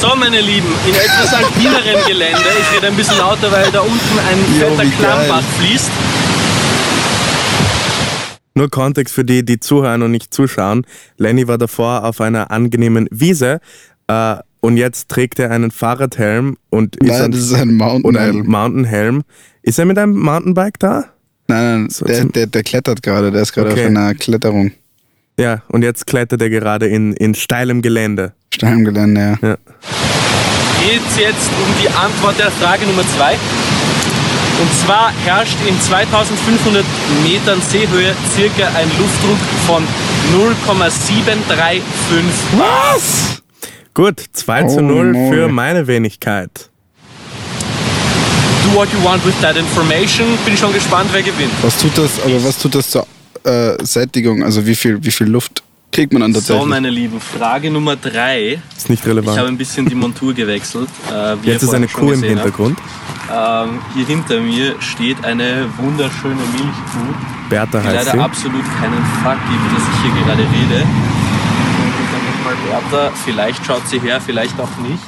S3: So, meine Lieben, in etwas alpineren Gelände, ich rede ein bisschen lauter, weil da unten ein
S1: Jo,
S3: fetter Klammbach
S1: geil.
S3: fließt.
S2: Nur Kontext für die, die zuhören und nicht zuschauen. Lenny war davor auf einer angenehmen Wiese äh, und jetzt trägt er einen Fahrradhelm und ist
S1: Nein,
S2: an-
S1: das ist ein Mountain
S2: und ein
S1: Helm.
S2: Mountainhelm. Ist er mit einem Mountainbike da?
S1: Nein, nein,
S2: So
S1: der, der, der klettert gerade, der ist gerade
S2: Okay.
S1: auf einer Kletterung.
S2: Ja, und jetzt klettert er gerade in, in steilem Gelände.
S1: Steil im Gelände, ja.
S2: Ja.
S3: Geht jetzt um die Antwort der Frage Nummer zwei. Und zwar herrscht in 2500 Metern Seehöhe circa ein Luftdruck von 0,735
S1: Was?
S2: Gut, 2 zu
S1: Oh,
S2: 0
S1: moly.
S2: für meine Wenigkeit.
S3: Do what you want with that information. Bin schon gespannt, wer gewinnt.
S1: Was tut das, aber was tut das zur äh, Sättigung? Also wie viel, wie viel Luft kriegt man dann tatsächlich?
S3: So, meine Lieben, Frage Nummer drei.
S2: Ist nicht
S3: Ich habe
S2: relevant.
S3: ein bisschen die Montur gewechselt. Äh,
S2: Jetzt ist eine Kuh im. Hintergrund.
S3: Ähm, hier hinter mir steht eine wunderschöne Milchkuh,
S2: Bertha
S3: die
S2: heißt
S3: leider
S2: sie.
S3: absolut keinen Fuck gibt, dass ich hier gerade rede. Und dann nochmal Bertha, vielleicht schaut sie her, vielleicht auch nicht.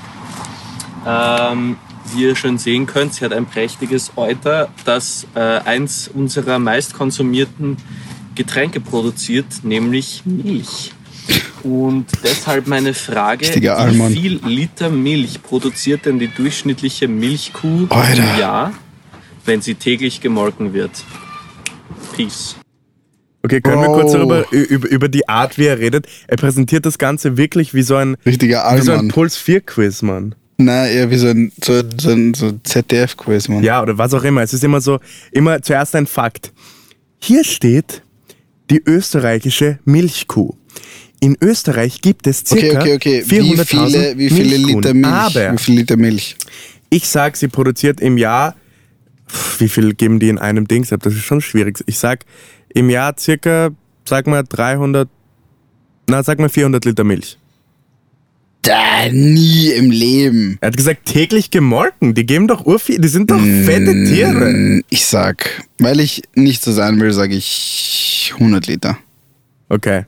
S3: Ähm, wie ihr schon sehen könnt, sie hat ein prächtiges Euter, das äh, eins unserer meistkonsumierten Getränke produziert, nämlich Milch. Und deshalb meine Frage, wie viel Liter Milch produziert denn die durchschnittliche Milchkuh
S1: Alter.
S3: im Jahr, wenn sie täglich gemolken wird? Peace.
S2: Okay, können wir
S1: Bro.
S2: kurz darüber, über, über die Art, wie er redet? Er präsentiert das Ganze wirklich wie so ein,
S1: Richtiger
S2: wie so ein. Puls 4 Quiz, Mann.
S1: Nein, eher wie so ein, so, so ein so ZDF-Quiz, Mann.
S2: Ja, oder was auch immer. Es ist immer so, immer zuerst ein Fakt. Hier steht die österreichische Milchkuh. In Österreich gibt es
S1: Okay,
S2: circa
S1: okay, okay. Wie
S2: 400.000
S1: viele, wie viele. Liter Milch?
S2: Aber
S1: Wie viel Liter Milch?
S2: ich sag, sie produziert im Jahr wie viel geben die in einem Dings ab? Das ist schon schwierig. Ich sag im Jahr circa, sag mal 300, na sag mal 400 Liter Milch.
S1: Da, nie im Leben.
S2: Er hat gesagt, täglich gemolken. Die geben doch urviel, die sind doch fette Tiere.
S1: Mm, Ich sag, weil ich nicht so sein will, sage ich 100 Liter.
S2: Okay.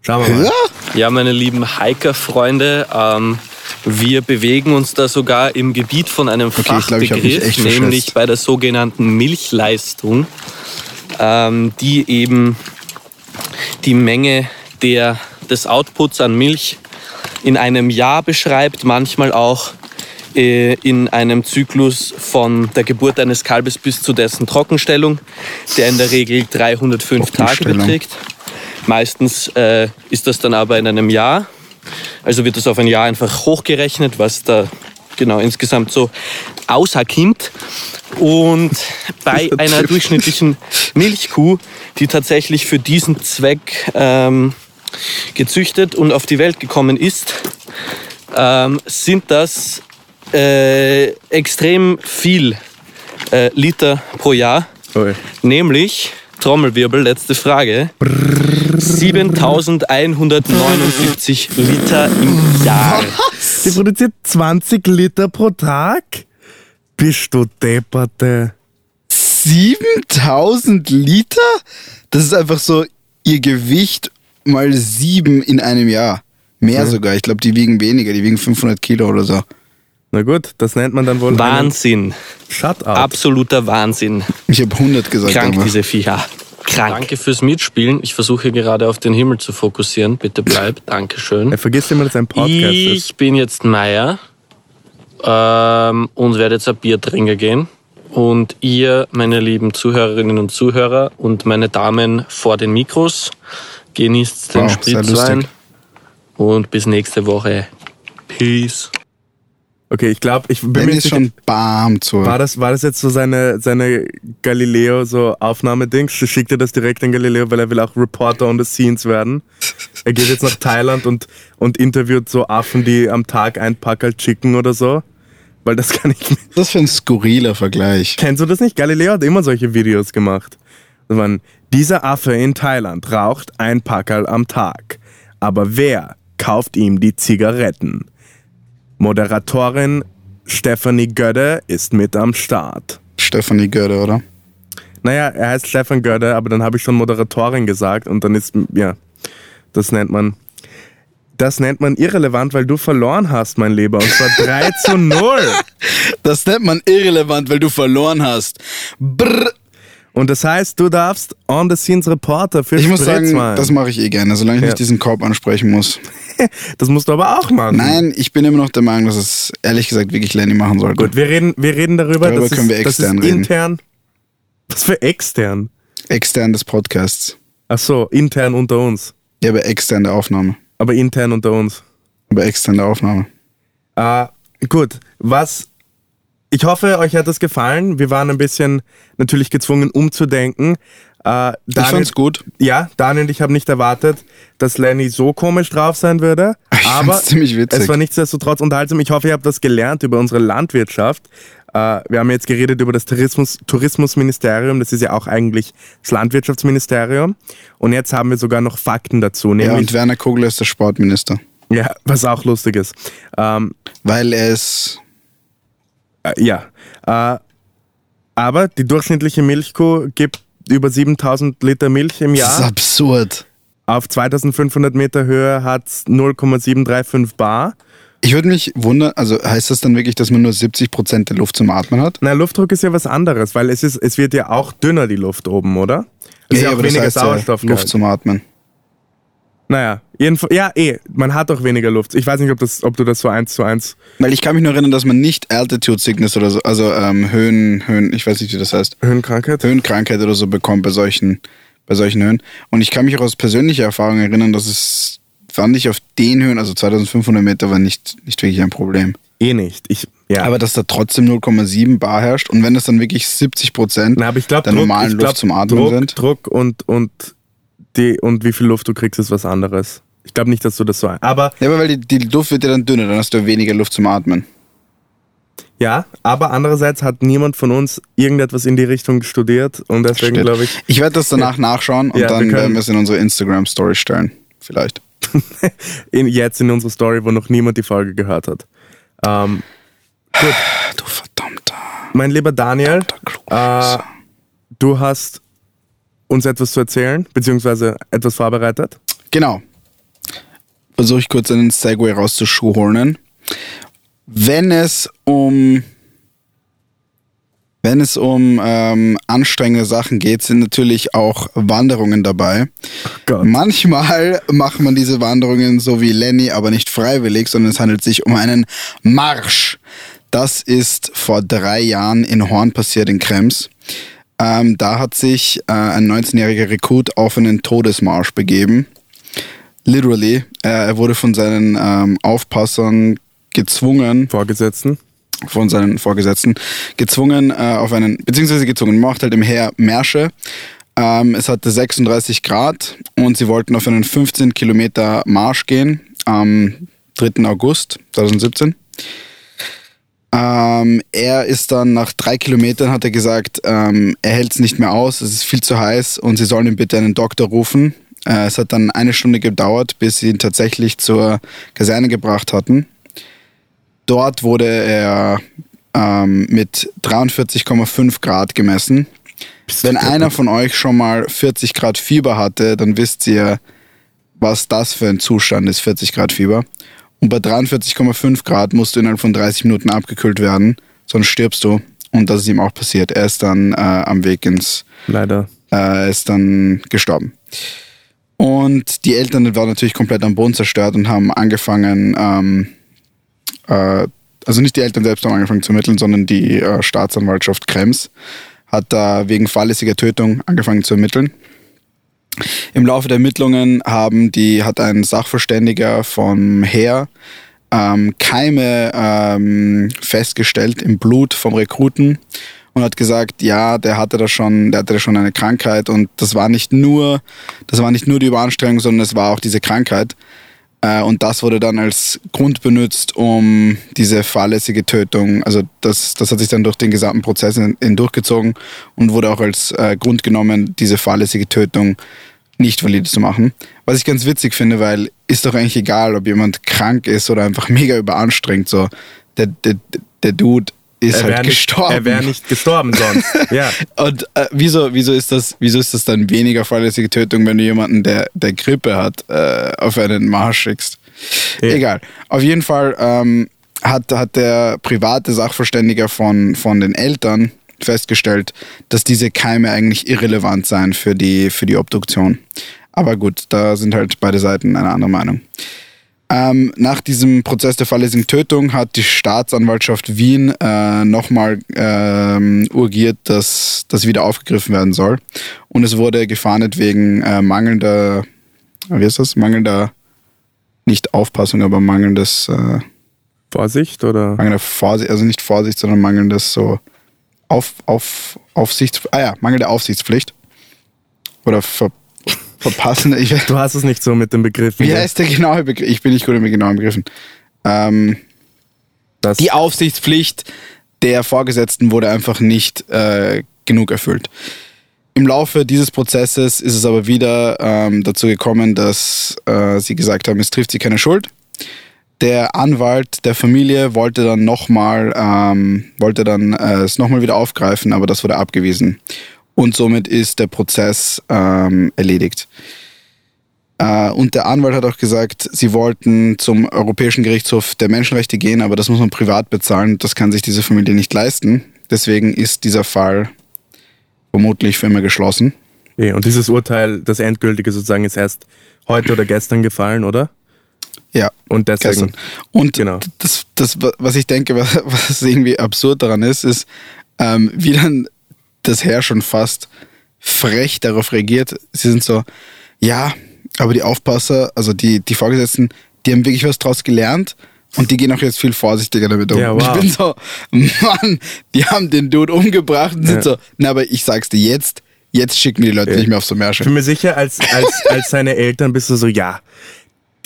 S2: Schauen wir mal.
S1: Ja?
S3: Ja, meine lieben Hiker-Freunde, ähm, wir bewegen uns da sogar im Gebiet von einem
S1: ich glaub, ich hab mich
S3: Fachbegriff,
S1: echt verschätzt.
S3: nämlich bei der sogenannten Milchleistung, ähm, die eben die Menge der, des Outputs an Milch in einem Jahr beschreibt, manchmal auch äh, in einem Zyklus von der Geburt eines Kalbes bis zu dessen Trockenstellung, der in der Regel 305 Tage beträgt. Meistens äh, ist das dann aber in einem Jahr. Also wird das auf ein Jahr einfach hochgerechnet, was da genau insgesamt so auserkommt. Und bei einer durchschnittlichen Milchkuh, die tatsächlich für diesen Zweck ähm, gezüchtet und auf die Welt gekommen ist, ähm, sind das äh, extrem viel äh, Liter pro Jahr.
S2: Ui.
S3: Nämlich, Trommelwirbel, letzte Frage, 7179 Liter im Jahr.
S2: Die produziert 20 Liter pro Tag? Bist du depperte?
S1: 7000 Liter? Das ist einfach so ihr Gewicht mal sieben in einem Jahr. Mehr sogar. Ich glaube, die wiegen weniger. Die wiegen 500 Kilo oder so.
S2: Na gut, das nennt man dann wohl
S3: Wahnsinn.
S2: Shutout.
S3: Absoluter Wahnsinn.
S1: Ich habe 100 gesagt.
S3: Krank,
S1: aber.
S3: diese Viecher. Krank. Danke fürs Mitspielen. Ich versuche gerade auf den Himmel zu fokussieren. Bitte bleib. Dankeschön.
S2: Er vergisst immer, dass ein Podcast ist.
S3: Ich bin jetzt Meier ähm, und werde jetzt ein Bier trinken gehen. Und ihr, meine lieben Zuhörerinnen und Zuhörer und meine Damen vor den Mikros, genießt den
S1: Wow,
S3: Spritzwein. Und bis nächste Woche. Peace.
S2: Okay, ich glaube, ich bin mir
S1: ist
S2: nicht
S1: schon bam zu.
S2: war das, war das jetzt so seine, seine Galileo so Aufnahmedings? Schickt er das direkt an Galileo, weil er will auch Reporter on the Scenes werden? Er geht jetzt nach Thailand und, und interviewt so Affen, die am Tag ein Packerl Chicken oder so. Weil das kann ich
S1: Das für ein skurriler Vergleich.
S2: Kennst du das nicht? Galileo hat immer solche Videos gemacht. Das waren, dieser Affe in Thailand raucht ein Packerl am Tag. Aber wer kauft ihm die Zigaretten? Moderatorin Stephanie Gödde ist mit am Start.
S1: Stefanie Görde, oder?
S2: Naja, er heißt Stefan Gödde, aber dann habe ich schon Moderatorin gesagt und dann ist, ja, das nennt man, das nennt man irrelevant, weil du verloren hast, mein Lieber. Und zwar 3 zu 0.
S1: Das nennt man irrelevant, weil du verloren hast. Brr.
S2: Und das heißt, du darfst on the scenes Reporter für
S1: Ich muss sagen,
S2: Spritzwein.
S1: das mache ich eh gerne, solange ich
S2: Ja.
S1: nicht diesen Korb ansprechen muss.
S2: Das musst du aber auch machen.
S1: Nein, ich bin immer noch der Meinung, dass es ehrlich gesagt wirklich Lenny machen sollte.
S2: Gut, wir reden, wir reden darüber,
S1: Darüber können
S2: es,
S1: wir
S2: das
S1: extern
S2: ist
S1: reden.
S2: intern. Was für extern?
S1: Extern des Podcasts.
S2: Ach so, intern unter uns.
S1: Ja, aber extern der Aufnahme.
S2: Aber intern unter uns.
S1: Aber extern der Aufnahme.
S2: Äh, gut, was. Ich hoffe, euch hat das gefallen. Wir waren ein bisschen natürlich gezwungen, umzudenken. Äh,
S1: Ich
S2: Daniel,
S1: fand's gut.
S2: Ja, Daniel und ich haben nicht erwartet, dass Lenny so komisch drauf sein würde.
S1: Ich
S2: aber
S1: ziemlich witzig.
S2: es war nichtsdestotrotz unterhaltsam. Ich hoffe, ihr habt was gelernt über unsere Landwirtschaft. Äh, wir haben jetzt geredet über das Tourismus, Tourismusministerium. Das ist ja auch eigentlich das Landwirtschaftsministerium. Und jetzt haben wir sogar noch Fakten dazu.
S1: Ja, und Werner Kogler ist der Sportminister.
S2: ja, was auch lustig ist. Ähm,
S1: Weil er ist.
S2: Äh, ja. Äh, aber die durchschnittliche Milchkuh gibt über 7000 Liter Milch im
S1: Das ist
S2: Jahr.
S1: absurd.
S2: Auf 2500 Meter Höhe hat 0,735 Bar.
S1: Ich würde mich wundern, also heißt das dann wirklich, dass man nur 70% der Luft zum Atmen hat?
S2: Na, Luftdruck ist ja was anderes, weil es, ist, es wird ja auch dünner, die Luft oben, oder? Es ist ja, auch
S1: aber das
S2: weniger
S1: heißt ja
S2: Sauerstoff.
S1: Luft zum Atmen.
S2: naja, jedenfalls, ja, eh, man hat auch weniger Luft. Ich weiß nicht, ob, das, ob du das so eins zu eins.
S1: Weil ich kann mich nur erinnern, dass man nicht Altitude Sickness oder so, also ähm, Höhen, Höhen, ich weiß nicht, wie das heißt,
S2: Höhenkrankheit?
S1: Höhenkrankheit oder so bekommt bei solchen, bei solchen Höhen. Und ich kann mich auch aus persönlicher Erfahrung erinnern, dass es, fand ich auf den Höhen, also 2500 Meter, war nicht, nicht wirklich ein Problem.
S2: Eh nicht. Ich, ja.
S1: Aber dass da trotzdem 0,7 Bar herrscht und wenn das dann wirklich 70 Prozent der
S2: Druck,
S1: normalen
S2: ich glaub,
S1: Luft zum Atmen
S2: Druck,
S1: sind.
S2: Druck und, und, die, und wie viel Luft du kriegst, ist was anderes. Ich glaube nicht, dass du das so. Aber
S1: Ja, aber weil die, die Luft wird ja dann dünner, dann hast du weniger Luft zum Atmen.
S2: Ja, aber andererseits hat niemand von uns irgendetwas in die Richtung studiert und deswegen glaube ich.
S1: Ich werde das danach nachschauen und
S2: Ja, wir
S1: dann
S2: können-
S1: werden wir es in unsere Instagram-Story stellen. Vielleicht.
S2: in, jetzt in unserer Story, wo noch niemand die Folge gehört hat. Ähm,
S1: Du verdammter.
S2: mein lieber Daniel, äh, du hast uns etwas zu erzählen, beziehungsweise etwas vorbereitet.
S1: Genau. Versuche ich kurz einen Segway rauszuschuhornen. Wenn es um wenn es um ähm, anstrengende Sachen geht, sind natürlich auch Wanderungen dabei.
S2: Gott.
S1: Manchmal macht man diese Wanderungen so wie Lenny, aber nicht freiwillig, sondern es handelt sich um einen Marsch. Das ist vor drei Jahren in Horn passiert, in Krems. Ähm, da hat sich äh, ein 19-jähriger Rekrut auf einen Todesmarsch begeben. Literally. Äh, er wurde von seinen ähm, Aufpassern gezwungen,
S2: Vorgesetzten.
S1: von seinen Vorgesetzten, gezwungen äh, auf einen, beziehungsweise gezwungen, macht halt im Heer Märsche. Ähm, es hatte 36 Grad und sie wollten auf einen 15 Kilometer Marsch gehen am 3. August 2017. Ähm, er ist dann nach drei Kilometern, hat er gesagt, ähm, er hält es nicht mehr aus, es ist viel zu heiß und sie sollen ihm bitte einen Doktor rufen. Äh, es hat dann eine Stunde gedauert, bis sie ihn tatsächlich zur Kaserne gebracht hatten. Dort wurde er ähm, mit 43,5 Grad gemessen. Wenn einer von euch schon mal 40 Grad Fieber hatte, dann wisst ihr, was das für ein Zustand ist, 40 Grad Fieber. Und bei 43,5 Grad musst du innerhalb von 30 Minuten abgekühlt werden, sonst stirbst du. Und das ist ihm auch passiert. Er ist dann äh, am Weg ins,
S2: Leider.
S1: äh, er ist dann gestorben. Und die Eltern waren natürlich komplett am Boden zerstört und haben angefangen, ähm, äh, also nicht die Eltern selbst haben angefangen zu ermitteln, sondern die äh, Staatsanwaltschaft Krems hat da wegen fahrlässiger Tötung angefangen zu ermitteln. Im Laufe der Ermittlungen haben die, hat ein Sachverständiger vom Heer ähm, Keime ähm, festgestellt im Blut vom Rekruten und hat gesagt, ja, der hatte da schon, der hatte da schon eine Krankheit und das war nicht nur, das war nicht nur die Überanstrengung, sondern es war auch diese Krankheit. Äh, und das wurde dann als Grund benutzt, um diese fahrlässige Tötung, also das, das hat sich dann durch den gesamten Prozess hin- hindurchgezogen und wurde auch als äh, Grund genommen, diese fahrlässige Tötung nicht valide zu machen. Was ich ganz witzig finde, weil ist doch eigentlich egal, ob jemand krank ist oder einfach mega überanstrengt. So, der, der, der Dude ist
S2: Er
S1: halt
S2: wäre nicht,
S1: gestorben.
S2: er wär nicht gestorben sonst. ja.
S1: Und äh, wieso, wieso, ist das, wieso ist das dann weniger fahrlässige Tötung, wenn du jemanden, der, der Grippe hat, äh, auf einen Marsch schickst?
S2: Ja.
S1: Egal. Auf jeden Fall ähm, hat, hat der private Sachverständiger von, von den Eltern festgestellt, dass diese Keime eigentlich irrelevant seien für die, für die Obduktion. Aber gut, da sind halt beide Seiten einer anderen Meinung. Ähm, nach diesem Prozess der fahrlässigen Tötung hat die Staatsanwaltschaft Wien äh, nochmal ähm, urgiert, dass das wieder aufgegriffen werden soll. Und es wurde gefahndet wegen äh, mangelnder, wie ist das? Mangelnder, nicht Aufpassung, aber mangelndes, äh,
S2: Vorsicht oder?
S1: mangelnder Vorsicht, also nicht Vorsicht, sondern mangelndes so auf, auf, Aufsichts, ah ja, mangelnde Aufsichtspflicht. Oder ver, verpassende, ich,
S2: Du hast es nicht so mit dem Begriff.
S1: wie heißt der genaue Begriff? Ich bin nicht gut mit genauen Begriffen. Ähm, die Aufsichtspflicht der Vorgesetzten wurde einfach nicht äh, genug erfüllt. Im Laufe dieses Prozesses ist es aber wieder ähm, dazu gekommen, dass äh, sie gesagt haben, es trifft sie keine Schuld. Der Anwalt der Familie wollte dann nochmal, ähm, wollte dann äh, es nochmal wieder aufgreifen, aber das wurde abgewiesen. Und somit ist der Prozess ähm, erledigt. Äh, und der Anwalt hat auch gesagt, sie wollten zum Europäischen Gerichtshof der Menschenrechte gehen, aber das muss man privat bezahlen. Das kann sich diese Familie nicht leisten. Deswegen ist dieser Fall vermutlich für immer geschlossen.
S2: Ja, und dieses Urteil, das endgültige sozusagen, ist erst heute oder gestern gefallen, oder?
S1: Ja,
S2: Und deswegen.
S1: gestern. Und
S2: Genau.
S1: das, das, was ich denke, was, was irgendwie absurd daran ist, ist, ähm, wie dann das Heer schon fast frech darauf reagiert. Sie sind so, ja, aber die Aufpasser, also die, die Vorgesetzten, die haben wirklich was draus gelernt und die gehen auch jetzt viel vorsichtiger damit um.
S2: Ja, wow.
S1: Ich bin so, Mann, die haben den Dude umgebracht und sind
S2: Ja.
S1: so, na, aber ich sag's dir jetzt, jetzt schicken wir die Leute
S2: Ja.
S1: nicht mehr auf so
S2: Ich
S1: Märsche.
S2: bin mir sicher, als, als, als seine Eltern bist du so, ja,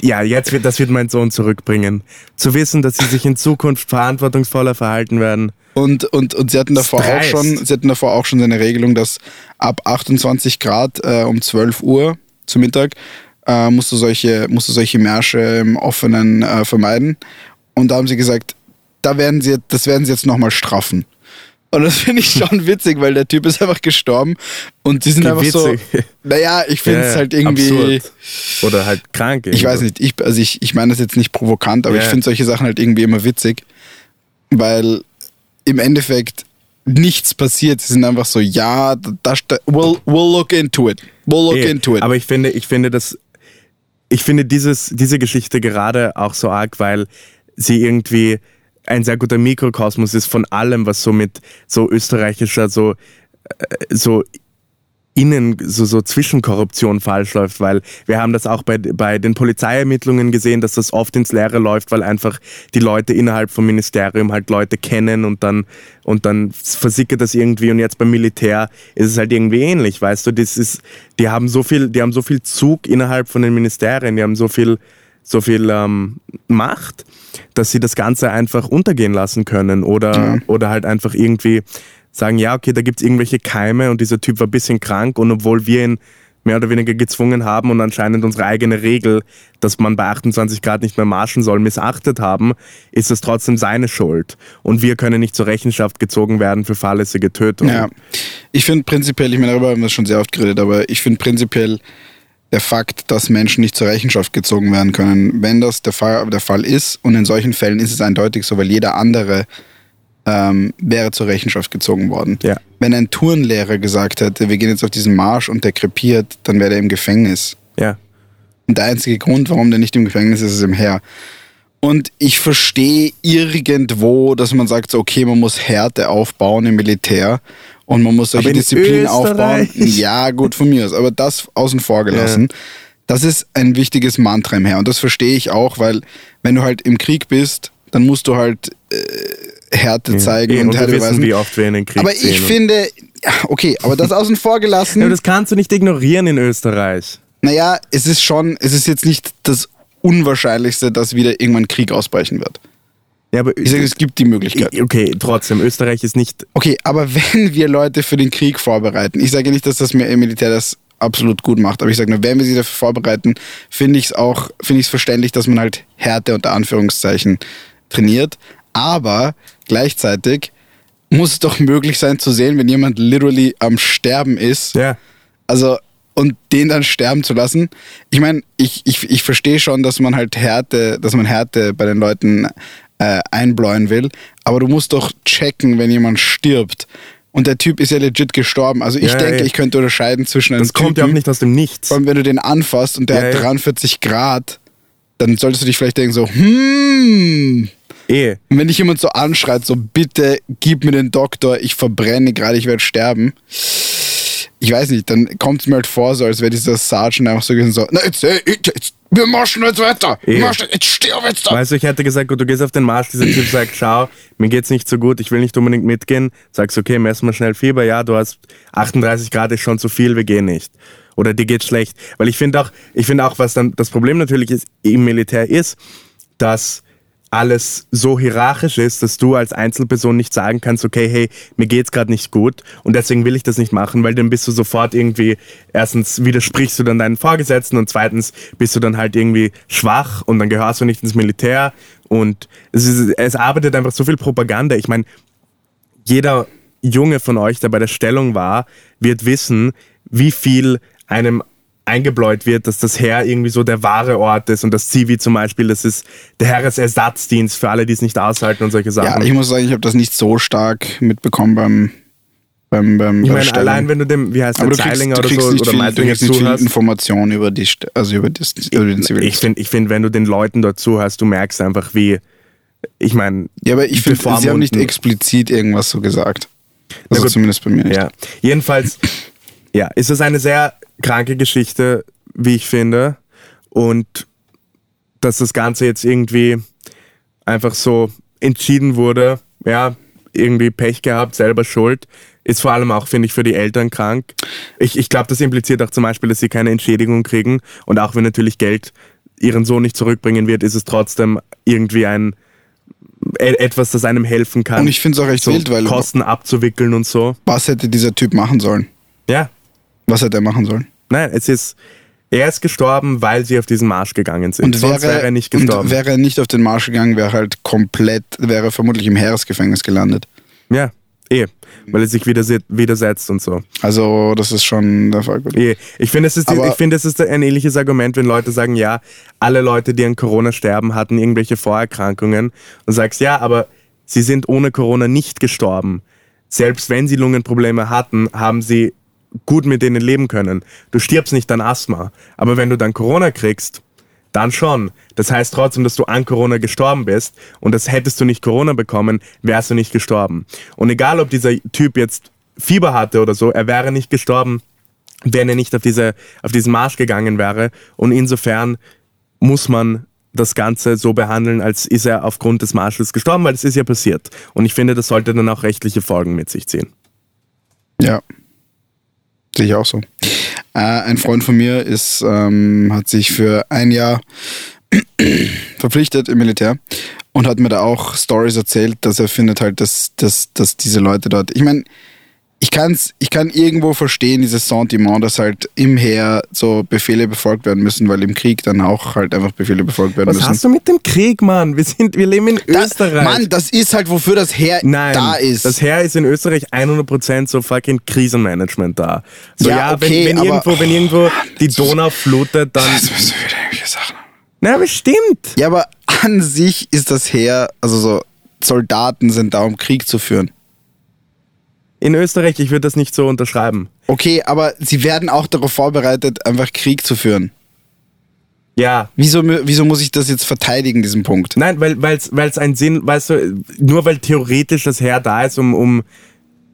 S2: ja, jetzt wird, das wird mein Sohn zurückbringen. Zu wissen, dass sie sich in Zukunft verantwortungsvoller verhalten werden.
S1: Und, und, und sie hatten davor auch schon, sie hatten davor auch schon eine Regelung, dass ab 28 Grad äh, um 12 Uhr zu Mittag äh, musst, du solche, musst du solche Märsche im Offenen äh, vermeiden. Und da haben sie gesagt, da werden sie, das werden sie jetzt nochmal straffen. Und das finde ich schon witzig, weil der Typ ist einfach gestorben und die sind Wie einfach witzig. so. Naja, ich finde es ja, halt irgendwie.
S2: Absurd. Oder halt krank.
S1: Ich weiß nicht, ich, also ich, ich meine das jetzt nicht provokant, aber ja. ich finde solche Sachen halt irgendwie immer witzig, weil im Endeffekt nichts passiert. Sie sind einfach so, ja, das, we'll, we'll look into it. We'll look
S2: Ey,
S1: into it.
S2: Aber ich finde, ich finde das, ich finde dieses, diese Geschichte gerade auch so arg, weil sie irgendwie ein sehr guter Mikrokosmos ist von allem, was so mit so österreichischer, so, äh, so innen so, so Zwischenkorruption falsch läuft, weil wir haben das auch bei, bei den Polizeiermittlungen gesehen, dass das oft ins Leere läuft, weil einfach die Leute innerhalb vom Ministerium halt Leute kennen und dann, und dann versickert das irgendwie. Und jetzt beim Militär ist es halt irgendwie ähnlich, weißt du, das ist, die haben so viel, die haben so viel Zug innerhalb von den Ministerien, die haben so viel, so viel ähm, Macht, dass sie das Ganze einfach untergehen lassen können oder, ja. oder halt einfach irgendwie sagen, ja, okay, da gibt es irgendwelche Keime und dieser Typ war ein bisschen krank und obwohl wir ihn mehr oder weniger gezwungen haben und anscheinend unsere eigene Regel, dass man bei 28 Grad nicht mehr marschen soll, missachtet haben, ist es trotzdem seine Schuld. Und wir können nicht zur Rechenschaft gezogen werden für fahrlässige Tötung.
S1: Ja, ich finde prinzipiell, ich meine, darüber haben wir schon sehr oft geredet, aber ich finde prinzipiell der Fakt, dass Menschen nicht zur Rechenschaft gezogen werden können, wenn das der Fall, der Fall ist, und in solchen Fällen ist es eindeutig so, weil jeder andere ähm, wäre zur Rechenschaft gezogen worden.
S2: Ja.
S1: Wenn ein Turnlehrer gesagt hätte, wir gehen jetzt auf diesen Marsch und der krepiert, dann wäre er im Gefängnis.
S2: Ja.
S1: Und der einzige Grund, warum der nicht im Gefängnis ist, ist im Herr. Und ich verstehe irgendwo, dass man sagt, okay, man muss Härte aufbauen im Militär und man muss solche Disziplinen aufbauen. Ja, gut, von mir aus. Aber das außen vor gelassen. Ja. Das ist ein wichtiges Mantra im Herr. Und das verstehe ich auch, weil wenn du halt im Krieg bist, dann musst du halt äh, Härte zeigen ja,
S2: und, und Härte wir wissen, wie oft wir in den Krieg
S1: Aber ich finde, okay, aber das außen vor gelassen.
S2: ja, das kannst du nicht ignorieren in Österreich.
S1: Naja, es ist schon, es ist jetzt nicht das Unwahrscheinlichste, dass wieder irgendwann Krieg ausbrechen wird.
S2: Ja, aber
S1: ich sage, es gibt die Möglichkeit.
S2: Okay, trotzdem, Österreich ist nicht.
S1: Okay, aber wenn wir Leute für den Krieg vorbereiten, ich sage nicht, dass das Militär das absolut gut macht, aber ich sage nur, wenn wir sie dafür vorbereiten, finde ich es auch, finde ich es verständlich, dass man halt Härte unter Anführungszeichen trainiert. Aber gleichzeitig muss es doch möglich sein zu sehen, wenn jemand literally am Sterben ist.
S2: Ja.
S1: Also, und den dann sterben zu lassen. Ich meine, ich, ich, ich verstehe schon, dass man halt Härte, dass man Härte bei den Leuten äh, einbläuen will, aber du musst doch checken, wenn jemand stirbt. Und der Typ ist ja legit gestorben. Also ich ja, denke, ja. ich könnte unterscheiden zwischen einem
S2: Das kommt Typen, ja auch nicht aus dem Nichts.
S1: Allem, wenn du den anfasst und der ja, hat 43 Grad, dann solltest du dich vielleicht denken so, hm,
S2: Eh.
S1: Und wenn dich jemand so anschreit, so bitte gib mir den Doktor, ich verbrenne gerade, ich werde sterben. Ich weiß nicht, dann kommt es mir halt vor, so als wäre dieser Sergeant einfach so gewesen, so, na jetzt, jetzt, jetzt wir marschen jetzt weiter. Eh. Marschen, jetzt stirb jetzt da.
S2: Weißt du, ich hätte gesagt, gut, du gehst auf den Marsch, dieser Typ sagt, schau, mir geht's nicht so gut, ich will nicht unbedingt mitgehen. Sagst, okay, messen wir schnell Fieber, ja, du hast 38 Grad, ist schon zu viel, wir gehen nicht. Oder dir geht's schlecht. Weil ich finde auch, ich finde auch, was dann das Problem natürlich ist, im Militär ist, dass alles so hierarchisch ist, dass du als Einzelperson nicht sagen kannst, okay, hey, mir geht's gerade nicht gut und deswegen will ich das nicht machen, weil dann bist du sofort irgendwie, erstens widersprichst du dann deinen Vorgesetzten und zweitens bist du dann halt irgendwie schwach und dann gehörst du nicht ins Militär und es, ist, es arbeitet einfach so viel Propaganda. Ich meine, jeder Junge von euch, der bei der Stellung war, wird wissen, wie viel einem eingebläut wird, dass das Heer irgendwie so der wahre Ort ist und das Zivi zum Beispiel, das ist der Heeresersatzdienst für alle, die es nicht aushalten und solche Sachen.
S1: Ja, ich muss sagen, ich habe das nicht so stark mitbekommen beim beim, beim
S2: ich meine, allein wenn du dem, wie heißt der, Zeilinger oder so, oder Meislinger zuhörst.
S1: Informationen über die, also über, das, über den
S2: Zivildienst. Ich finde, ich find, wenn du den Leuten dort zuhörst, du merkst einfach, wie, ich meine.
S1: Ja, aber ich finde, sie haben nicht explizit irgendwas so gesagt. Also zumindest bei mir nicht.
S2: Ja, jedenfalls, ja, ist es eine sehr kranke Geschichte, wie ich finde. Und dass das Ganze jetzt irgendwie einfach so entschieden wurde, ja, irgendwie Pech gehabt, selber schuld, ist vor allem auch, finde ich, für die Eltern krank. Ich, ich glaube, das impliziert auch zum Beispiel, dass sie keine Entschädigung kriegen und auch wenn natürlich Geld ihren Sohn nicht zurückbringen wird, ist es trotzdem irgendwie ein e- etwas, das einem helfen kann.
S1: Und ich finde es auch echt
S2: so
S1: wild, weil
S2: Kosten abzuwickeln und so.
S1: was hätte dieser Typ machen sollen?
S2: Ja,
S1: Was hätte er machen sollen?
S2: nein, es ist, er ist gestorben, weil sie auf diesen Marsch gegangen sind.
S1: Und
S2: Sonst wäre, er nicht
S1: und
S2: gestorben.
S1: wäre er nicht auf den Marsch gegangen, wäre er halt komplett, wäre er vermutlich im Heeresgefängnis gelandet.
S2: ja, eh, weil er sich widerse- widersetzt und so.
S1: Also, das ist schon der Fall. Gut.
S2: Eh, Ich finde, es ist,
S1: Aber-
S2: ich finde, es ist ein ähnliches Argument, wenn Leute sagen, ja, alle Leute, die an Corona sterben, hatten irgendwelche Vorerkrankungen und sagst, ja, aber sie sind ohne Corona nicht gestorben. Selbst wenn sie Lungenprobleme hatten, haben sie gut mit denen leben können. Du stirbst nicht an Asthma. Aber wenn du dann Corona kriegst, dann schon. Das heißt trotzdem, dass du an Corona gestorben bist und das hättest du nicht Corona bekommen, wärst du nicht gestorben. Und egal, ob dieser Typ jetzt Fieber hatte oder so, er wäre nicht gestorben, wenn er nicht auf, diese, auf diesen Marsch gegangen wäre. Und insofern muss man das Ganze so behandeln, als ist er aufgrund des Marsches gestorben, weil es ist ja passiert. Und ich finde, das sollte dann auch rechtliche Folgen mit sich ziehen.
S1: Ja. Sehe ich auch so. Äh, ein Freund von mir ist, ähm, hat sich für ein Jahr verpflichtet im Militär und hat mir da auch Stories erzählt, dass er findet halt, dass, dass, dass diese Leute dort. Ich meine, ich kann's, ich kann irgendwo verstehen, dieses Sentiment, dass halt im Heer so Befehle befolgt werden müssen, weil im Krieg dann auch halt einfach Befehle befolgt werden
S2: Was
S1: müssen.
S2: hast du mit dem Krieg, Mann? Wir, sind, wir leben in
S1: Da-
S2: Österreich.
S1: Mann, das ist halt, wofür das Heer
S2: Nein,
S1: da ist.
S2: das Heer ist in Österreich 100% so fucking Krisenmanagement da. So,
S1: Ja,
S2: ja,
S1: okay,
S2: wenn, wenn,
S1: aber-
S2: irgendwo, wenn irgendwo die Donau flutet, dann...
S1: das müssen wir wieder irgendwelche Sachen haben.
S2: Na, bestimmt.
S1: Ja, aber an sich ist das Heer, also so Soldaten sind da, um Krieg zu führen.
S2: In Österreich, ich würde das nicht so unterschreiben.
S1: Okay, aber sie werden auch darauf vorbereitet, einfach Krieg zu führen.
S2: Ja,
S1: Wieso, wieso muss ich das jetzt verteidigen, diesen Punkt?
S2: Nein, weil es weil's einen Sinn, weißt du, nur weil theoretisch das Heer da ist, um, um,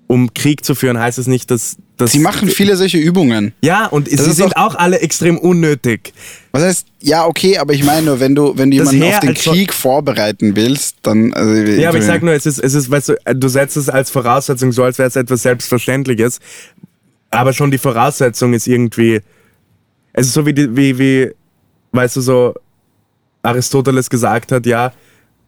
S2: um Krieg zu führen, heißt es nicht, dass. Dass
S1: Sie machen viele solche Übungen.
S2: Ja, und sie
S1: ist
S2: sind auch alle extrem unnötig.
S1: Was heißt, ja, okay, aber ich meine nur, wenn du, wenn du
S2: Das
S1: jemanden
S2: Heer
S1: auf den Krieg vorbereiten willst, dann. Also,
S2: Ja, aber ich sag nur, es ist, es ist, weißt du, du setzt es als Voraussetzung so, als wäre es etwas Selbstverständliches. Aber schon die Voraussetzung ist irgendwie. Es ist so wie, wie, wie, weißt du, so Aristoteles gesagt hat, ja,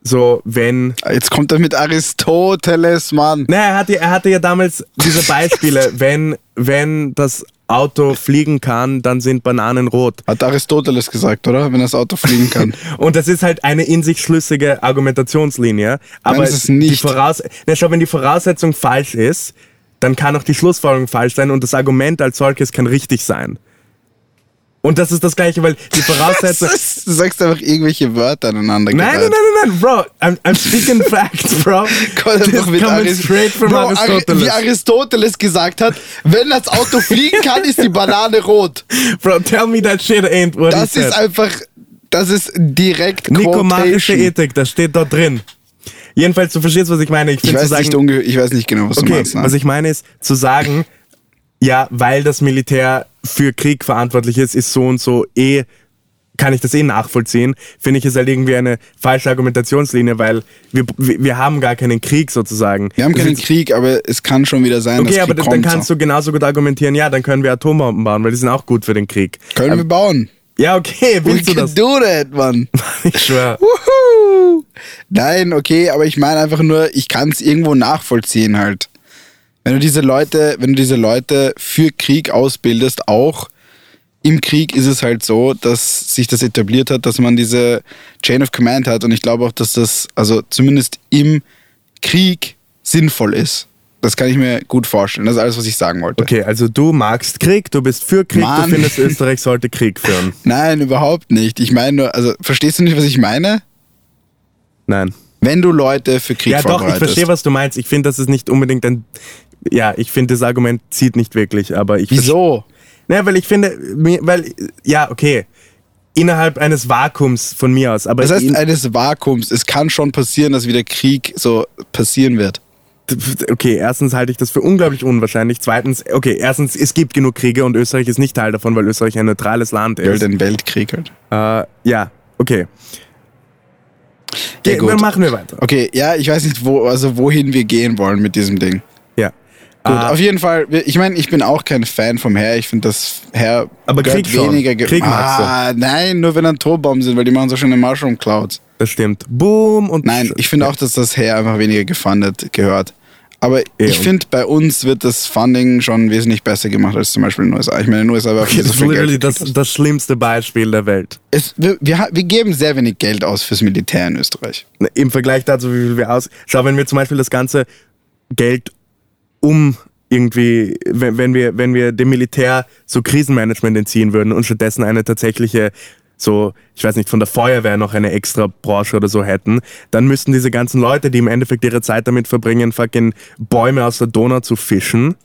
S2: so wenn
S1: Jetzt kommt er mit Aristoteles, Mann.
S2: Na, er hatte, er hatte ja damals diese Beispiele, wenn, wenn das Auto fliegen kann, dann sind Bananen rot.
S1: Hat Aristoteles gesagt, oder? Wenn das Auto fliegen kann.
S2: Und das ist halt eine in sich schlüssige Argumentationslinie. Aber
S1: Nein, ist nicht.
S2: Die Voraus Na, schau, wenn die Voraussetzung falsch ist, dann kann auch die Schlussfolgerung falsch sein und das Argument als solches kann richtig sein. Und das ist das Gleiche, weil die Voraussetzung.
S1: Du sagst einfach irgendwelche Wörter aneinander.
S2: Nein, nein, nein, nein, nein, Bro, I'm, I'm speaking facts, Bro.
S1: Kommt
S2: Das
S1: mit Aris-
S2: straight from
S1: Bro, Ari-
S2: Aristoteles.
S1: Wie Aristoteles gesagt hat, wenn das Auto fliegen kann, ist die Banane rot.
S2: Bro, tell me that shit ain't what
S1: Das ist einfach, das ist direkt
S2: Nikomarische. Ethik, das steht dort drin. Jedenfalls, du verstehst, was ich meine. Ich,
S1: Ich weiß,
S2: sagen,
S1: nicht ich weiß nicht genau, was du
S2: okay,
S1: meinst. Ne?
S2: was ich meine ist, zu sagen, ja, weil das Militär für Krieg verantwortlich ist, ist so und so eh, kann ich das eh nachvollziehen, finde ich es halt irgendwie eine falsche Argumentationslinie, weil wir, wir, haben gar keinen Krieg sozusagen.
S1: wir haben
S2: Das
S1: keinen Krieg, aber es kann schon wieder sein,
S2: Okay,
S1: dass
S2: aber
S1: Krieg
S2: dann
S1: kommt.
S2: kannst
S1: so.
S2: du genauso gut argumentieren, ja, dann können wir Atombomben bauen, weil die sind auch gut für den Krieg.
S1: Können wir bauen.
S2: Ja, okay,
S1: We
S2: willst du
S1: can
S2: das?
S1: do that, Mann.
S2: Ich schwör.
S1: Wuhu. Nein, okay, aber ich meine einfach nur, ich kann es irgendwo nachvollziehen halt. Wenn du diese Leute, wenn du diese Leute für Krieg ausbildest, auch im Krieg ist es halt so, dass sich das etabliert hat, dass man diese Chain of Command hat und ich glaube auch, dass das also zumindest im Krieg sinnvoll ist. Das kann ich mir gut vorstellen. Das ist alles, was ich sagen wollte.
S2: Okay, also du magst Krieg, du bist für Krieg,
S1: Mann.
S2: du findest, Österreich sollte Krieg führen.
S1: Nein, überhaupt nicht. Ich meine nur, also verstehst du nicht, was ich meine?
S2: Nein.
S1: Wenn du Leute für Krieg
S2: Ja, doch, ich
S1: vorbereitest.
S2: verstehe, was du meinst. Ich finde, das ist nicht unbedingt ein. Ja, ich finde, das Argument zieht nicht wirklich, aber ich.
S1: Wieso?
S2: Naja, weil ich finde, weil, ja, okay. Innerhalb eines Vakuums von mir aus, aber.
S1: Das heißt,
S2: in,
S1: eines Vakuums. Es kann schon passieren, dass wieder Krieg so passieren wird.
S2: okay, erstens halte ich das für unglaublich unwahrscheinlich. Zweitens, okay, erstens, es gibt genug Kriege und Österreich ist nicht Teil davon, weil Österreich ein neutrales Land
S1: Weil
S2: ist.
S1: den Weltkrieg halt.
S2: Äh, ja, okay.
S1: Ja, gut.
S2: Dann machen wir weiter.
S1: Okay, ja, ich weiß nicht, wo, also wohin wir gehen wollen mit diesem Ding. Gut, auf jeden Fall. Ich meine, ich bin auch kein Fan vom Herr. Ich finde das Herr
S2: Aber Krieg
S1: weniger. ge-
S2: Krieg magst du.
S1: ah, nein, nur wenn Atombomben sind, weil die machen so schöne Mushroom Clouds.
S2: Das stimmt. Boom und.
S1: Nein, ich finde auch, dass das Herr einfach weniger gefundet gehört. Aber ich
S2: und-
S1: finde, bei uns wird das Funding schon wesentlich besser gemacht als zum Beispiel in den USA. Ich meine, in den USA war
S2: Okay, das ist literally das, das schlimmste Beispiel der Welt.
S1: es, wir, wir, wir geben sehr wenig Geld aus fürs Militär in Österreich.
S2: Im Vergleich dazu, wie viel wir aus. Schau, wenn wir zum Beispiel das ganze Geld um irgendwie, wenn, wir, wenn wir dem Militär so Krisenmanagement entziehen würden und stattdessen eine tatsächliche, so, ich weiß nicht, von der Feuerwehr noch eine extra Branche oder so hätten, dann müssten diese ganzen Leute, die im Endeffekt ihre Zeit damit verbringen, fucking Bäume aus der Donau zu fischen,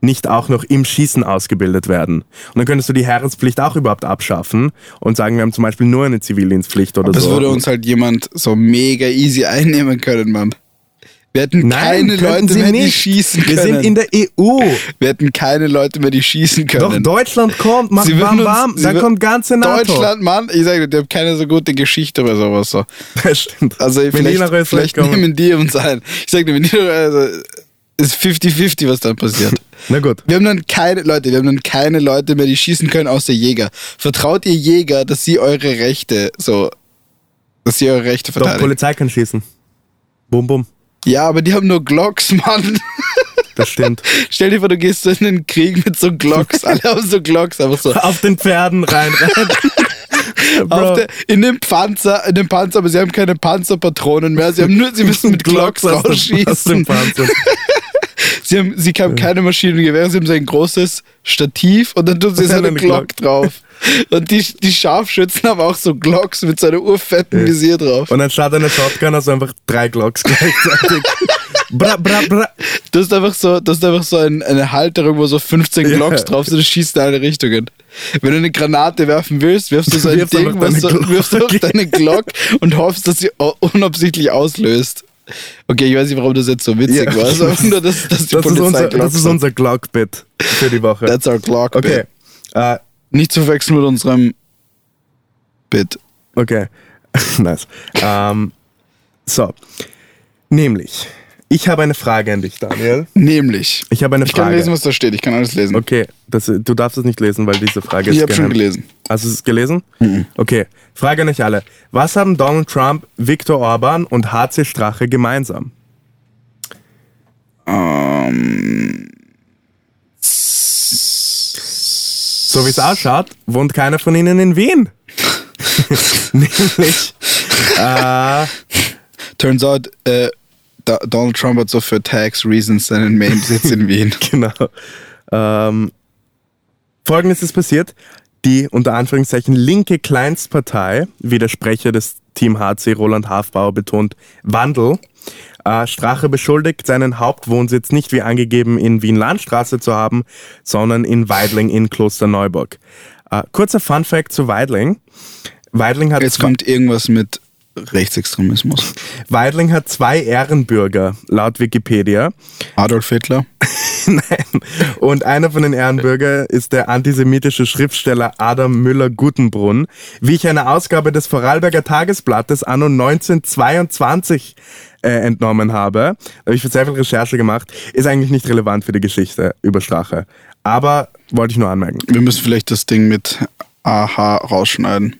S2: nicht auch noch im Schießen ausgebildet werden. Und dann könntest du die Heerespflicht auch überhaupt abschaffen und sagen, wir haben zum Beispiel nur eine Zivildienstpflicht oder
S1: Das
S2: so.
S1: würde uns halt jemand so mega easy einnehmen können, Mann. Wir hätten
S2: Nein,
S1: keine Leute mehr, die
S2: nicht.
S1: schießen
S2: Wir
S1: können.
S2: sind in der EU.
S1: Wir hätten keine Leute mehr, die schießen
S2: Doch,
S1: können.
S2: Deutschland kommt, macht warm,
S1: uns-
S2: warm.
S1: sie
S2: Dann kommt ganze NATO.
S1: Deutschland, Mann, ich sage dir, die haben keine so gute Geschichte oder sowas. So.
S2: Das stimmt.
S1: Also
S2: Wenn die
S1: vielleicht, vielleicht
S2: kommen.
S1: nehmen die uns ein. Ich sage dir, wenn die, also, ist 50-50, was dann passiert.
S2: Na gut.
S1: Wir haben dann keine Leute, wir haben dann keine Leute mehr, die schießen können, außer Jäger. Vertraut ihr Jäger, dass sie eure Rechte so, dass sie eure Rechte
S2: Doch,
S1: verteidigen?
S2: Polizei kann schießen. Bum, bum.
S1: Ja, aber die haben nur Glocks, Mann.
S2: Das stimmt.
S1: Stell dir vor, du gehst so in den Krieg mit so Glocks. Alle haben so Glocks, einfach so.
S2: Auf den Pferden rein, rein.
S1: Der, in dem Panzer, in dem Panzer, aber sie haben keine Panzerpatronen mehr. Sie haben nur, sie müssen mit Glocks
S2: aus dem- aus dem
S1: rausschießen.
S2: Panzer.
S1: Sie haben, sie haben keine Maschinengewehre, sie haben so ein großes Stativ und dann tun sie so
S2: Und
S1: eine
S2: eine
S1: Glock drauf. Und die, die Scharfschützen haben auch so Glocks mit so einem urfetten Visier drauf.
S2: Und anstatt einer Shotgun hast du einfach drei Glocks gleichzeitig. bra, bra, bra.
S1: Du hast einfach so, du hast einfach so ein, eine Halterung, wo so 15
S2: Ja.
S1: Glocks drauf sind, du schießt in alle Richtungen. Wenn du eine Granate werfen willst, wirfst du so ein
S2: Wirfst
S1: Ding, was
S2: Glock.
S1: wirfst einfach deine Glock und hoffst, dass sie unabsichtlich auslöst. Okay, ich weiß nicht, warum das jetzt so witzig
S2: Ja.
S1: war. Einfach nur, dass, dass die
S2: Das ist unser, das ist unser Glock-Bit für die Woche.
S1: That's our Glock.
S2: okay. Äh,
S1: Nicht zu verwechseln mit unserem Bit.
S2: Okay, nice. Ähm, so, nämlich, ich habe eine Frage an dich, Daniel.
S1: Nämlich.
S2: Ich habe eine
S1: Ich kann
S2: Frage.
S1: lesen, was da steht. Ich kann alles lesen.
S2: Okay, das, du darfst es nicht lesen, weil diese Frage ist
S1: Ich habe schon gelesen.
S2: Hast du es gelesen? Okay, Frage an euch alle. Was haben Donald Trump, Viktor Orban und HC Strache gemeinsam?
S1: Ähm,
S2: So wie es ausschaut, wohnt keiner von ihnen in Wien. Nämlich, äh,
S1: turns out, äh, Donald Trump hat so für Tax Reasons seinen Main-Sitz in Wien.
S2: genau. Ähm, Folgendes ist passiert. Die unter Anführungszeichen linke Kleinstpartei, wie der Sprecher des Team HC Roland Hafbauer betont, Wandel. Äh, Strache beschuldigt, seinen Hauptwohnsitz nicht wie angegeben in Wien-Landstraße zu haben, sondern in Weidling in Klosterneuburg. Äh, kurzer Fun-Fact zu Weidling. Weidling hat
S1: Jetzt kommt irgendwas mit Rechtsextremismus.
S2: Weidling hat zwei Ehrenbürger, laut Wikipedia.
S1: Adolf Hitler.
S2: Nein. Und einer von den Ehrenbürger ist der antisemitische Schriftsteller Adam Müller-Gutenbrunn. Wie ich eine Ausgabe des Vorarlberger Tagesblattes anno 1922 äh, entnommen habe, habe ich sehr viel Recherche gemacht, ist eigentlich nicht relevant für die Geschichte über Strache. Aber wollte ich nur anmerken.
S1: Wir müssen vielleicht das Ding mit AH rausschneiden.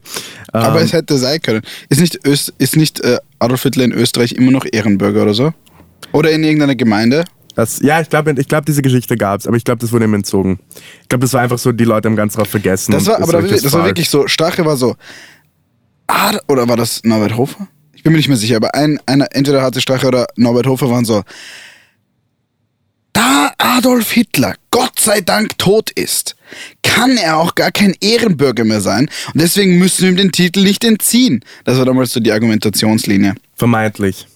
S1: Aber es hätte sein können. Ist nicht, Öst, ist nicht äh, Adolf Hitler in Österreich immer noch Ehrenbürger oder so? Oder in irgendeiner Gemeinde?
S2: Das, ja, ich glaube, ich glaub, diese Geschichte gab es, aber ich glaube, das wurde ihm entzogen. Ich glaube, das war einfach so, die Leute haben ganz drauf vergessen.
S1: Das war, aber da,
S2: euch
S1: das war wirklich so. Strache war so. Ad oder war das Norbert Hofer? Ich bin mir nicht mehr sicher, aber ein, einer, entweder hatte Strache oder Norbert Hofer waren so. Da Adolf Hitler Gott sei Dank tot ist, kann er auch gar kein Ehrenbürger mehr sein und deswegen müssen wir ihm den Titel nicht entziehen. Das war damals so die Argumentationslinie.
S2: Vermeintlich.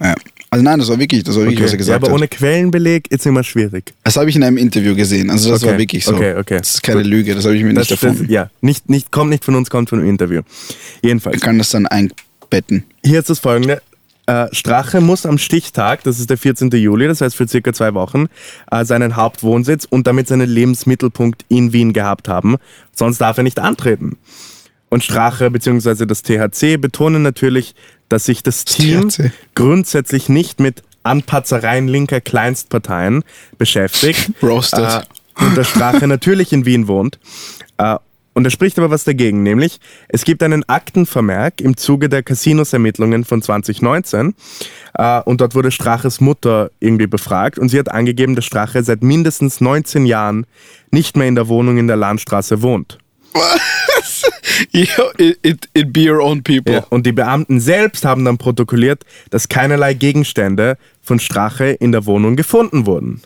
S1: Ja. Also nein, das war wirklich, das war wirklich, was er
S2: ja,
S1: gesagt
S2: aber
S1: hat.
S2: ohne Quellenbeleg ist immer schwierig.
S1: Das habe ich in einem Interview gesehen. Also das
S2: Okay.
S1: war wirklich so.
S2: Okay, okay.
S1: Das ist keine
S2: Gut.
S1: Lüge, das habe ich mir
S2: Das,
S1: nicht
S2: das,
S1: erfunden.
S2: ja, nicht, nicht, kommt nicht von uns, kommt von einem Interview. Jedenfalls.
S1: Ich kann das dann einbetten.
S2: Hier ist das folgende. Äh, Strache muss am Stichtag, das ist der 14. Juli, das heißt für circa zwei Wochen, äh, seinen Hauptwohnsitz und damit seinen Lebensmittelpunkt in Wien gehabt haben. Sonst darf er nicht antreten. Und Strache bzw. das THC betonen natürlich, dass sich das Team
S1: THC.
S2: grundsätzlich nicht mit Anpatzereien linker Kleinstparteien beschäftigt.
S1: Roasted.
S2: Äh, und der Strache natürlich in Wien wohnt. Äh, und er spricht aber was dagegen, nämlich es gibt einen Aktenvermerk im Zuge der Casinos-Ermittlungen von 2019 äh, und dort wurde Straches Mutter irgendwie befragt und sie hat angegeben, dass Strache seit mindestens 19 Jahren nicht mehr in der Wohnung in der Landstraße wohnt.
S1: Yo, it, it, it be your own people.
S2: Ja, und die Beamten selbst haben dann protokolliert, dass keinerlei Gegenstände von Strache in der Wohnung gefunden wurden.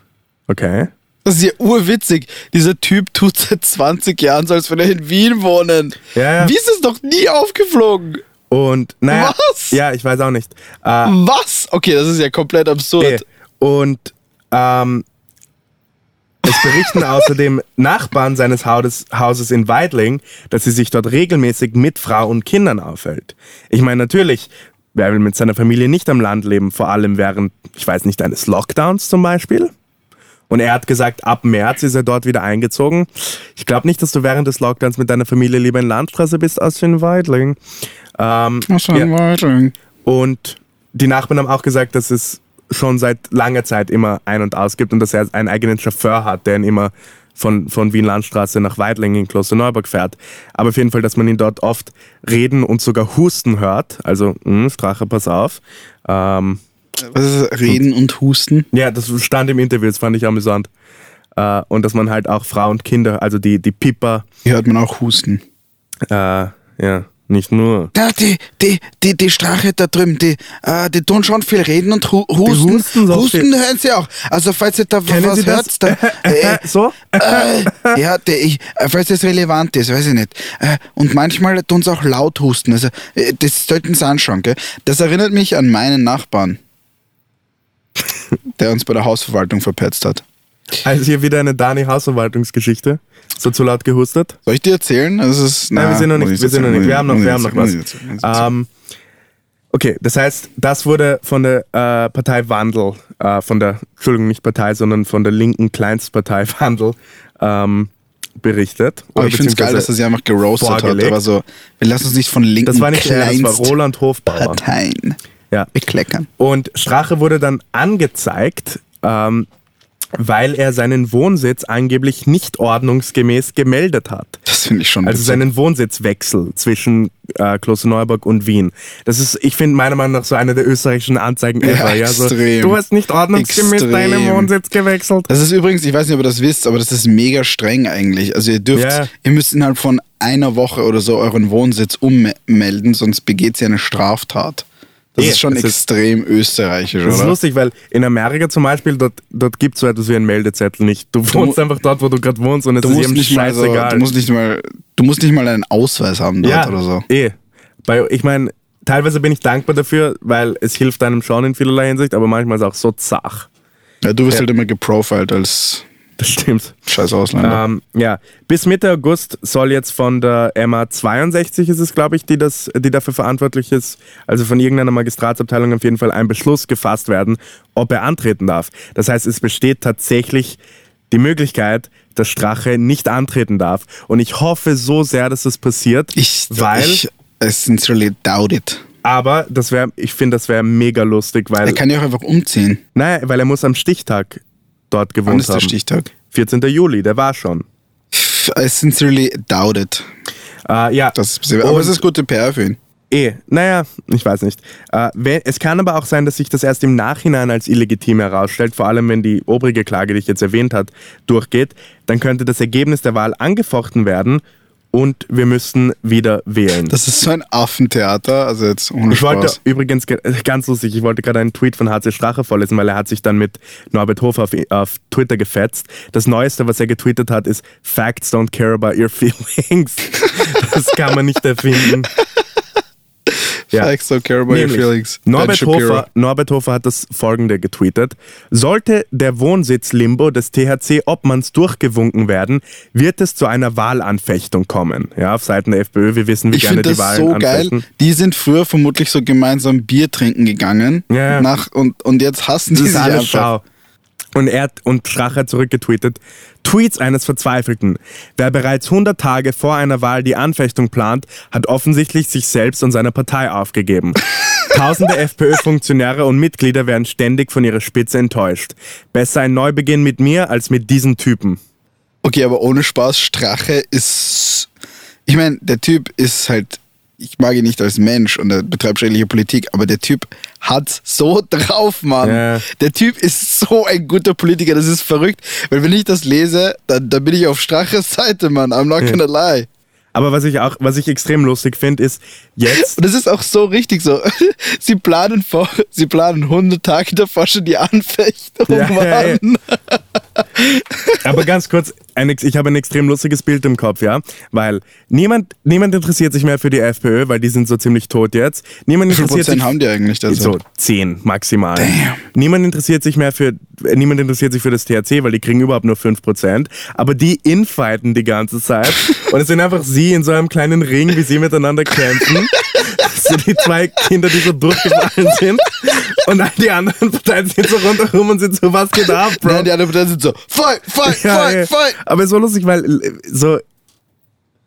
S2: Okay.
S1: Das ist ja urwitzig. Dieser Typ tut seit 20 Jahren so, als würde er in Wien wohnen.
S2: Ja.
S1: Wie ist es noch nie aufgeflogen?
S2: Und naja,
S1: Was?
S2: ja, ich weiß auch nicht. Äh,
S1: Was? Okay, das ist ja komplett absurd.
S2: nee. Und ähm, es berichten außerdem Nachbarn seines Hauses in Weidling, dass sie sich dort regelmäßig mit Frau und Kindern aufhält. Ich meine, natürlich, wer will mit seiner Familie nicht am Land leben, vor allem während, ich weiß nicht, eines Lockdowns zum Beispiel? Und er hat gesagt, ab März ist er dort wieder eingezogen. Ich glaube nicht, dass du während des Lockdowns mit deiner Familie lieber in Landstraße bist als in Weidling. Ähm,
S1: ein Weidling.
S2: und die Nachbarn haben auch gesagt, dass es schon seit langer Zeit immer ein- und aus gibt und dass er einen eigenen Chauffeur hat, der ihn immer von, von Wien-Landstraße nach Weidling in Klosterneuburg fährt. Aber auf jeden Fall, dass man ihn dort oft reden und sogar husten hört. Also, mh, Strache, pass auf. Ähm,
S1: Ist Reden und Husten?
S2: ja, das stand im Interview, das fand ich amüsant. Äh, und dass man halt auch Frau und Kinder, also die, die Pippa,
S1: Hier hört man auch Husten.
S2: äh, ja, nicht nur.
S1: Ja, die, die, die, die Strache da drüben, die, äh, die tun schon viel reden und hu husten.
S2: husten so
S1: husten hören sie auch. Also falls ihr da
S2: Kennen
S1: was hört, dann, äh,
S2: so?
S1: ja, die, ich, falls das relevant ist, weiß ich nicht. Und manchmal tun sie auch laut husten. Also das sollten sie anschauen. Gell? Das erinnert mich an meinen Nachbarn, der uns bei der Hausverwaltung verpetzt hat.
S2: Also hier wieder eine Dani-Hausverwaltungsgeschichte. So zu laut gehustet.
S1: Soll ich dir erzählen? Das ist,
S2: Nein, wir sind noch nicht,
S1: ich
S2: wir sind noch nicht. Wir haben noch, wir haben noch was. Ähm, okay, das heißt, das wurde von der äh, Partei Wandel, äh, von der, Entschuldigung, nicht Partei, sondern von der linken Kleinstpartei Wandel ähm, berichtet.
S1: Aber ich finde es geil, dass er sie einfach geroastet
S2: vorgelegt.
S1: hat. Aber so, wir lassen uns nicht von linken
S2: Das war nicht er, das war Roland Hofbauer.
S1: Parteien
S2: Ja.
S1: bekleckern.
S2: Und Strache wurde dann angezeigt, ähm, weil er seinen Wohnsitz angeblich nicht ordnungsgemäß gemeldet hat.
S1: Das finde ich schon
S2: Also
S1: witzig.
S2: seinen Wohnsitzwechsel zwischen äh, Klosterneuburg und Wien. Das ist, ich finde, meiner Meinung nach so eine der österreichischen Anzeigen
S1: Ja,
S2: ever. Ja, so,
S1: extrem.
S2: du hast nicht ordnungsgemäß
S1: Extrem.
S2: deinen Wohnsitz gewechselt.
S1: Das ist übrigens, ich weiß nicht, ob ihr das wisst, aber das ist mega streng eigentlich. Also ihr dürft,
S2: Ja.
S1: ihr müsst innerhalb von einer Woche oder so euren Wohnsitz ummelden, sonst begeht ihr eine Straftat. Das
S2: Eh,
S1: ist schon
S2: das ist-
S1: extrem österreichisch,
S2: Das ist
S1: oder?
S2: lustig, weil in Amerika zum Beispiel, dort, dort gibt es so etwas wie einen Meldezettel nicht. Du wohnst
S1: mu-
S2: einfach dort, wo du gerade wohnst und es
S1: Du
S2: ist jedem
S1: nicht mal so,
S2: scheißegal.
S1: du, musst nicht mal, du musst nicht mal einen Ausweis haben dort
S2: ja,
S1: oder so.
S2: eh. Bei, ich meine, teilweise bin ich dankbar dafür, weil es hilft einem schon in vielerlei Hinsicht, aber manchmal ist es auch so zach.
S1: Ja, du wirst
S2: Ja.
S1: halt immer geprofiled als
S2: Das stimmt.
S1: scheiß Ausländer.
S2: Ähm, ja, bis Mitte August soll jetzt von der MA62 ist es, glaube ich, die, das, die dafür verantwortlich ist, also von irgendeiner Magistratsabteilung auf jeden Fall ein Beschluss gefasst werden, ob er antreten darf. Das heißt, es besteht tatsächlich die Möglichkeit, dass Strache nicht antreten darf. Und ich hoffe so sehr, dass das passiert,
S1: ich,
S2: weil,
S1: ich sincerely doubt it.
S2: aber das wäre, ich finde, das wäre mega lustig, weil,
S1: Er kann ja auch einfach umziehen.
S2: nein, weil er muss am Stichtag dort
S1: Wann
S2: gewohnt
S1: ist der
S2: haben.
S1: Stichtag?
S2: 14. Juli, der war schon.
S1: I sincerely doubt it.
S2: Äh, ja,
S1: Das ist, aber
S2: Und-
S1: es ist gute PR für ihn.
S2: Eh, naja, ich weiß nicht. Äh, es kann aber auch sein, dass sich das erst im Nachhinein als illegitim herausstellt, vor allem wenn die obrige Klage, die ich jetzt erwähnt habe, durchgeht. Dann könnte das Ergebnis der Wahl angefochten und wir müssten wieder wählen.
S1: Das ist so ein Affentheater, also jetzt ohne
S2: ich wollte
S1: Spaß.
S2: übrigens, ge- äh, ganz lustig, ich wollte gerade einen Tweet von HC Strache vorlesen, weil er hat sich dann mit Norbert Hofer auf, auf Twitter gefetzt. Das Neueste, was er getweetet hat, ist Facts don't care about your feelings. das kann man nicht erfinden. Ja.
S1: Facts don't care about your
S2: Nämlich,
S1: feelings. Ben
S2: Norbert. Hofer, Norbert Hofer hat das folgende getweetet. Sollte der Wohnsitzlimbo des THC-Obmanns durchgewunken werden, wird es zu einer Wahlanfechtung kommen. Ja, auf Seiten der FPÖ, wir wissen, wie
S1: Ich
S2: gerne die
S1: das
S2: Wahlen
S1: so geil.
S2: anfechten.
S1: Die sind früher vermutlich so gemeinsam Bier trinken gegangen.
S2: Ja.
S1: Nach, und, und jetzt hassen die sich einfach.
S2: Schau. Und er hat, und Strache hat zurückgetweetet, Tweets eines Verzweifelten. Wer bereits 100 Tage vor einer Wahl die Anfechtung plant, hat offensichtlich sich selbst und seine Partei aufgegeben. Tausende FPÖ-Funktionäre und Mitglieder werden ständig von ihrer Spitze enttäuscht. Besser ein Neubeginn mit mir als mit diesen Typen.
S1: Okay, aber ohne Spaß, Strache ist. Ich meine, der Typ ist halt. Ich mag ihn nicht als Mensch und er betreibt schreckliche Politik, aber der Typ hat so drauf, Mann.
S2: Ja.
S1: Der Typ ist so ein guter Politiker, das ist verrückt. Weil wenn ich das lese, dann, dann bin ich auf Straches Seite, Mann. I'm not gonna lie.
S2: Aber was ich auch, was ich extrem lustig finde, ist jetzt.
S1: Und das ist auch so richtig so. Sie planen vor, sie planen 100 Tage davor schon die Anfechtung,
S2: Ja, ja, ja. Aber ganz kurz, ein, ich habe ein extrem lustiges Bild im Kopf, ja, weil niemand, niemand interessiert sich mehr für die FPÖ, weil die sind so ziemlich tot jetzt. Niemand
S1: Wie viel
S2: interessiert
S1: Prozent
S2: sich
S1: haben die eigentlich
S2: so
S1: derzeit?
S2: 10 maximal.
S1: Damn.
S2: Niemand interessiert sich mehr für äh, niemand interessiert sich für das THC, weil die kriegen überhaupt nur 5%, aber die infighten die ganze Zeit und es sind einfach sie in so einem kleinen Ring, wie sie miteinander kämpfen. So die zwei Kinder, die so durchgefallen sind und dann die anderen Parteien sind so rundherum und sind so, was geht ab, Bro?
S1: Nein, die anderen Parteien sind so, fight, fight,
S2: Ja,
S1: fight, fight.
S2: Aber es war lustig, weil äh, so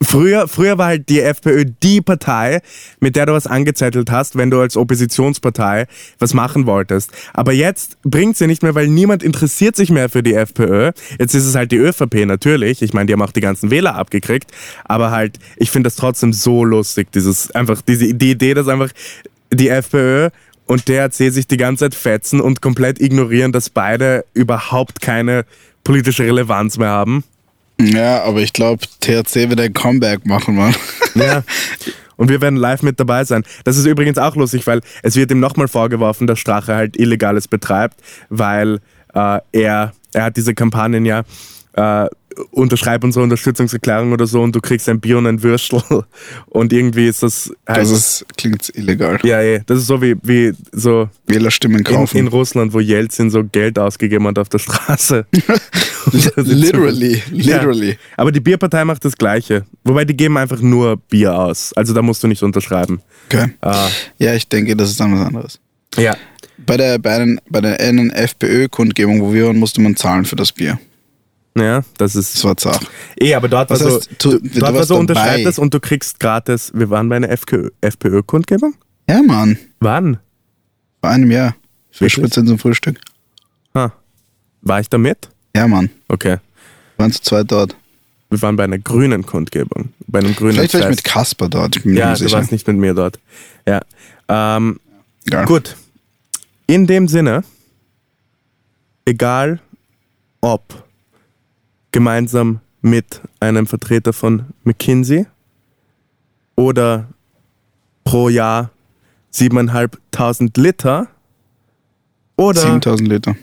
S2: früher, früher war halt die FPÖ die Partei, mit der du was angezettelt hast, wenn du als Oppositionspartei was machen wolltest. Aber jetzt bringt sie nicht mehr, weil niemand interessiert sich mehr für die FPÖ. Jetzt ist es halt die ÖVP natürlich. Ich meine, die haben auch die ganzen Wähler abgekriegt. Aber halt, ich finde das trotzdem so lustig, dieses einfach diese die Idee, dass einfach die FPÖ und DRC sich die ganze Zeit fetzen und komplett ignorieren, dass beide überhaupt keine politische Relevanz mehr haben.
S1: Ja, aber ich glaube, THC wird ein Comeback machen, Mann.
S2: Ja. Und wir werden live mit dabei sein. Das ist übrigens auch lustig, weil es wird ihm nochmal vorgeworfen, dass Strache halt Illegales betreibt, weil äh, er, er hat diese Kampagnen ja, äh, unterschreib unsere Unterstützungserklärung oder so und du kriegst ein Bier und ein Würstel. Und irgendwie ist das halt.
S1: Das ist, klingt illegal.
S2: ja, ja, das ist so wie, wie so
S1: Wählerstimmen
S2: in,
S1: kaufen.
S2: in Russland, wo Jelzin so Geld ausgegeben hat auf der Straße.
S1: literally,
S2: Ja.
S1: literally.
S2: Aber die Bierpartei macht das Gleiche. Wobei die geben einfach nur Bier aus. Also da musst du nicht unterschreiben.
S1: Okay.
S2: Ah.
S1: Ja, ich denke, das ist dann was anderes.
S2: Ja.
S1: Bei der, bei, den, bei der einen FPÖ-Kundgebung, wo wir waren, musste man zahlen für das Bier.
S2: Ja, das ist.
S1: Das war zart.
S2: Eh, aber dort war
S1: Was
S2: so,
S1: heißt, du-
S2: du, dort war so das und du kriegst gratis. Wir waren bei einer FPÖ FPÖ-Kundgebung?
S1: Ja, Mann.
S2: Wann?
S1: Vor einem Jahr. Spritze zum Frühstück.
S2: Ha. War ich da mit?
S1: Ja, Mann.
S2: Okay.
S1: Wir waren zu zweit dort.
S2: Wir waren bei einer grünen Kundgebung. Bei einem grünen
S1: Vielleicht war ich
S2: Fest.
S1: mit Kasper dort. Ich bin mir
S2: Ja, du
S1: sicher.
S2: warst nicht mit mir dort. Ja. Ähm,
S1: Ja.
S2: Gut. In dem Sinne, egal ob gemeinsam mit einem Vertreter von McKinsey oder pro Jahr 7.500 Liter oder
S1: 7000 Liter.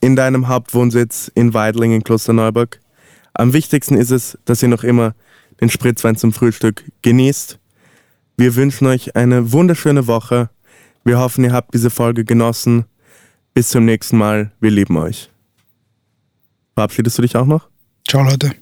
S2: in deinem Hauptwohnsitz in Weidling in Klosterneuburg. Am wichtigsten ist es, dass ihr noch immer den Spritzwein zum Frühstück genießt. Wir wünschen euch eine wunderschöne Woche. Wir hoffen, ihr habt diese Folge genossen. Bis zum nächsten Mal. Wir lieben euch. Verabschiedest du dich auch noch?
S1: Ciao, Leute.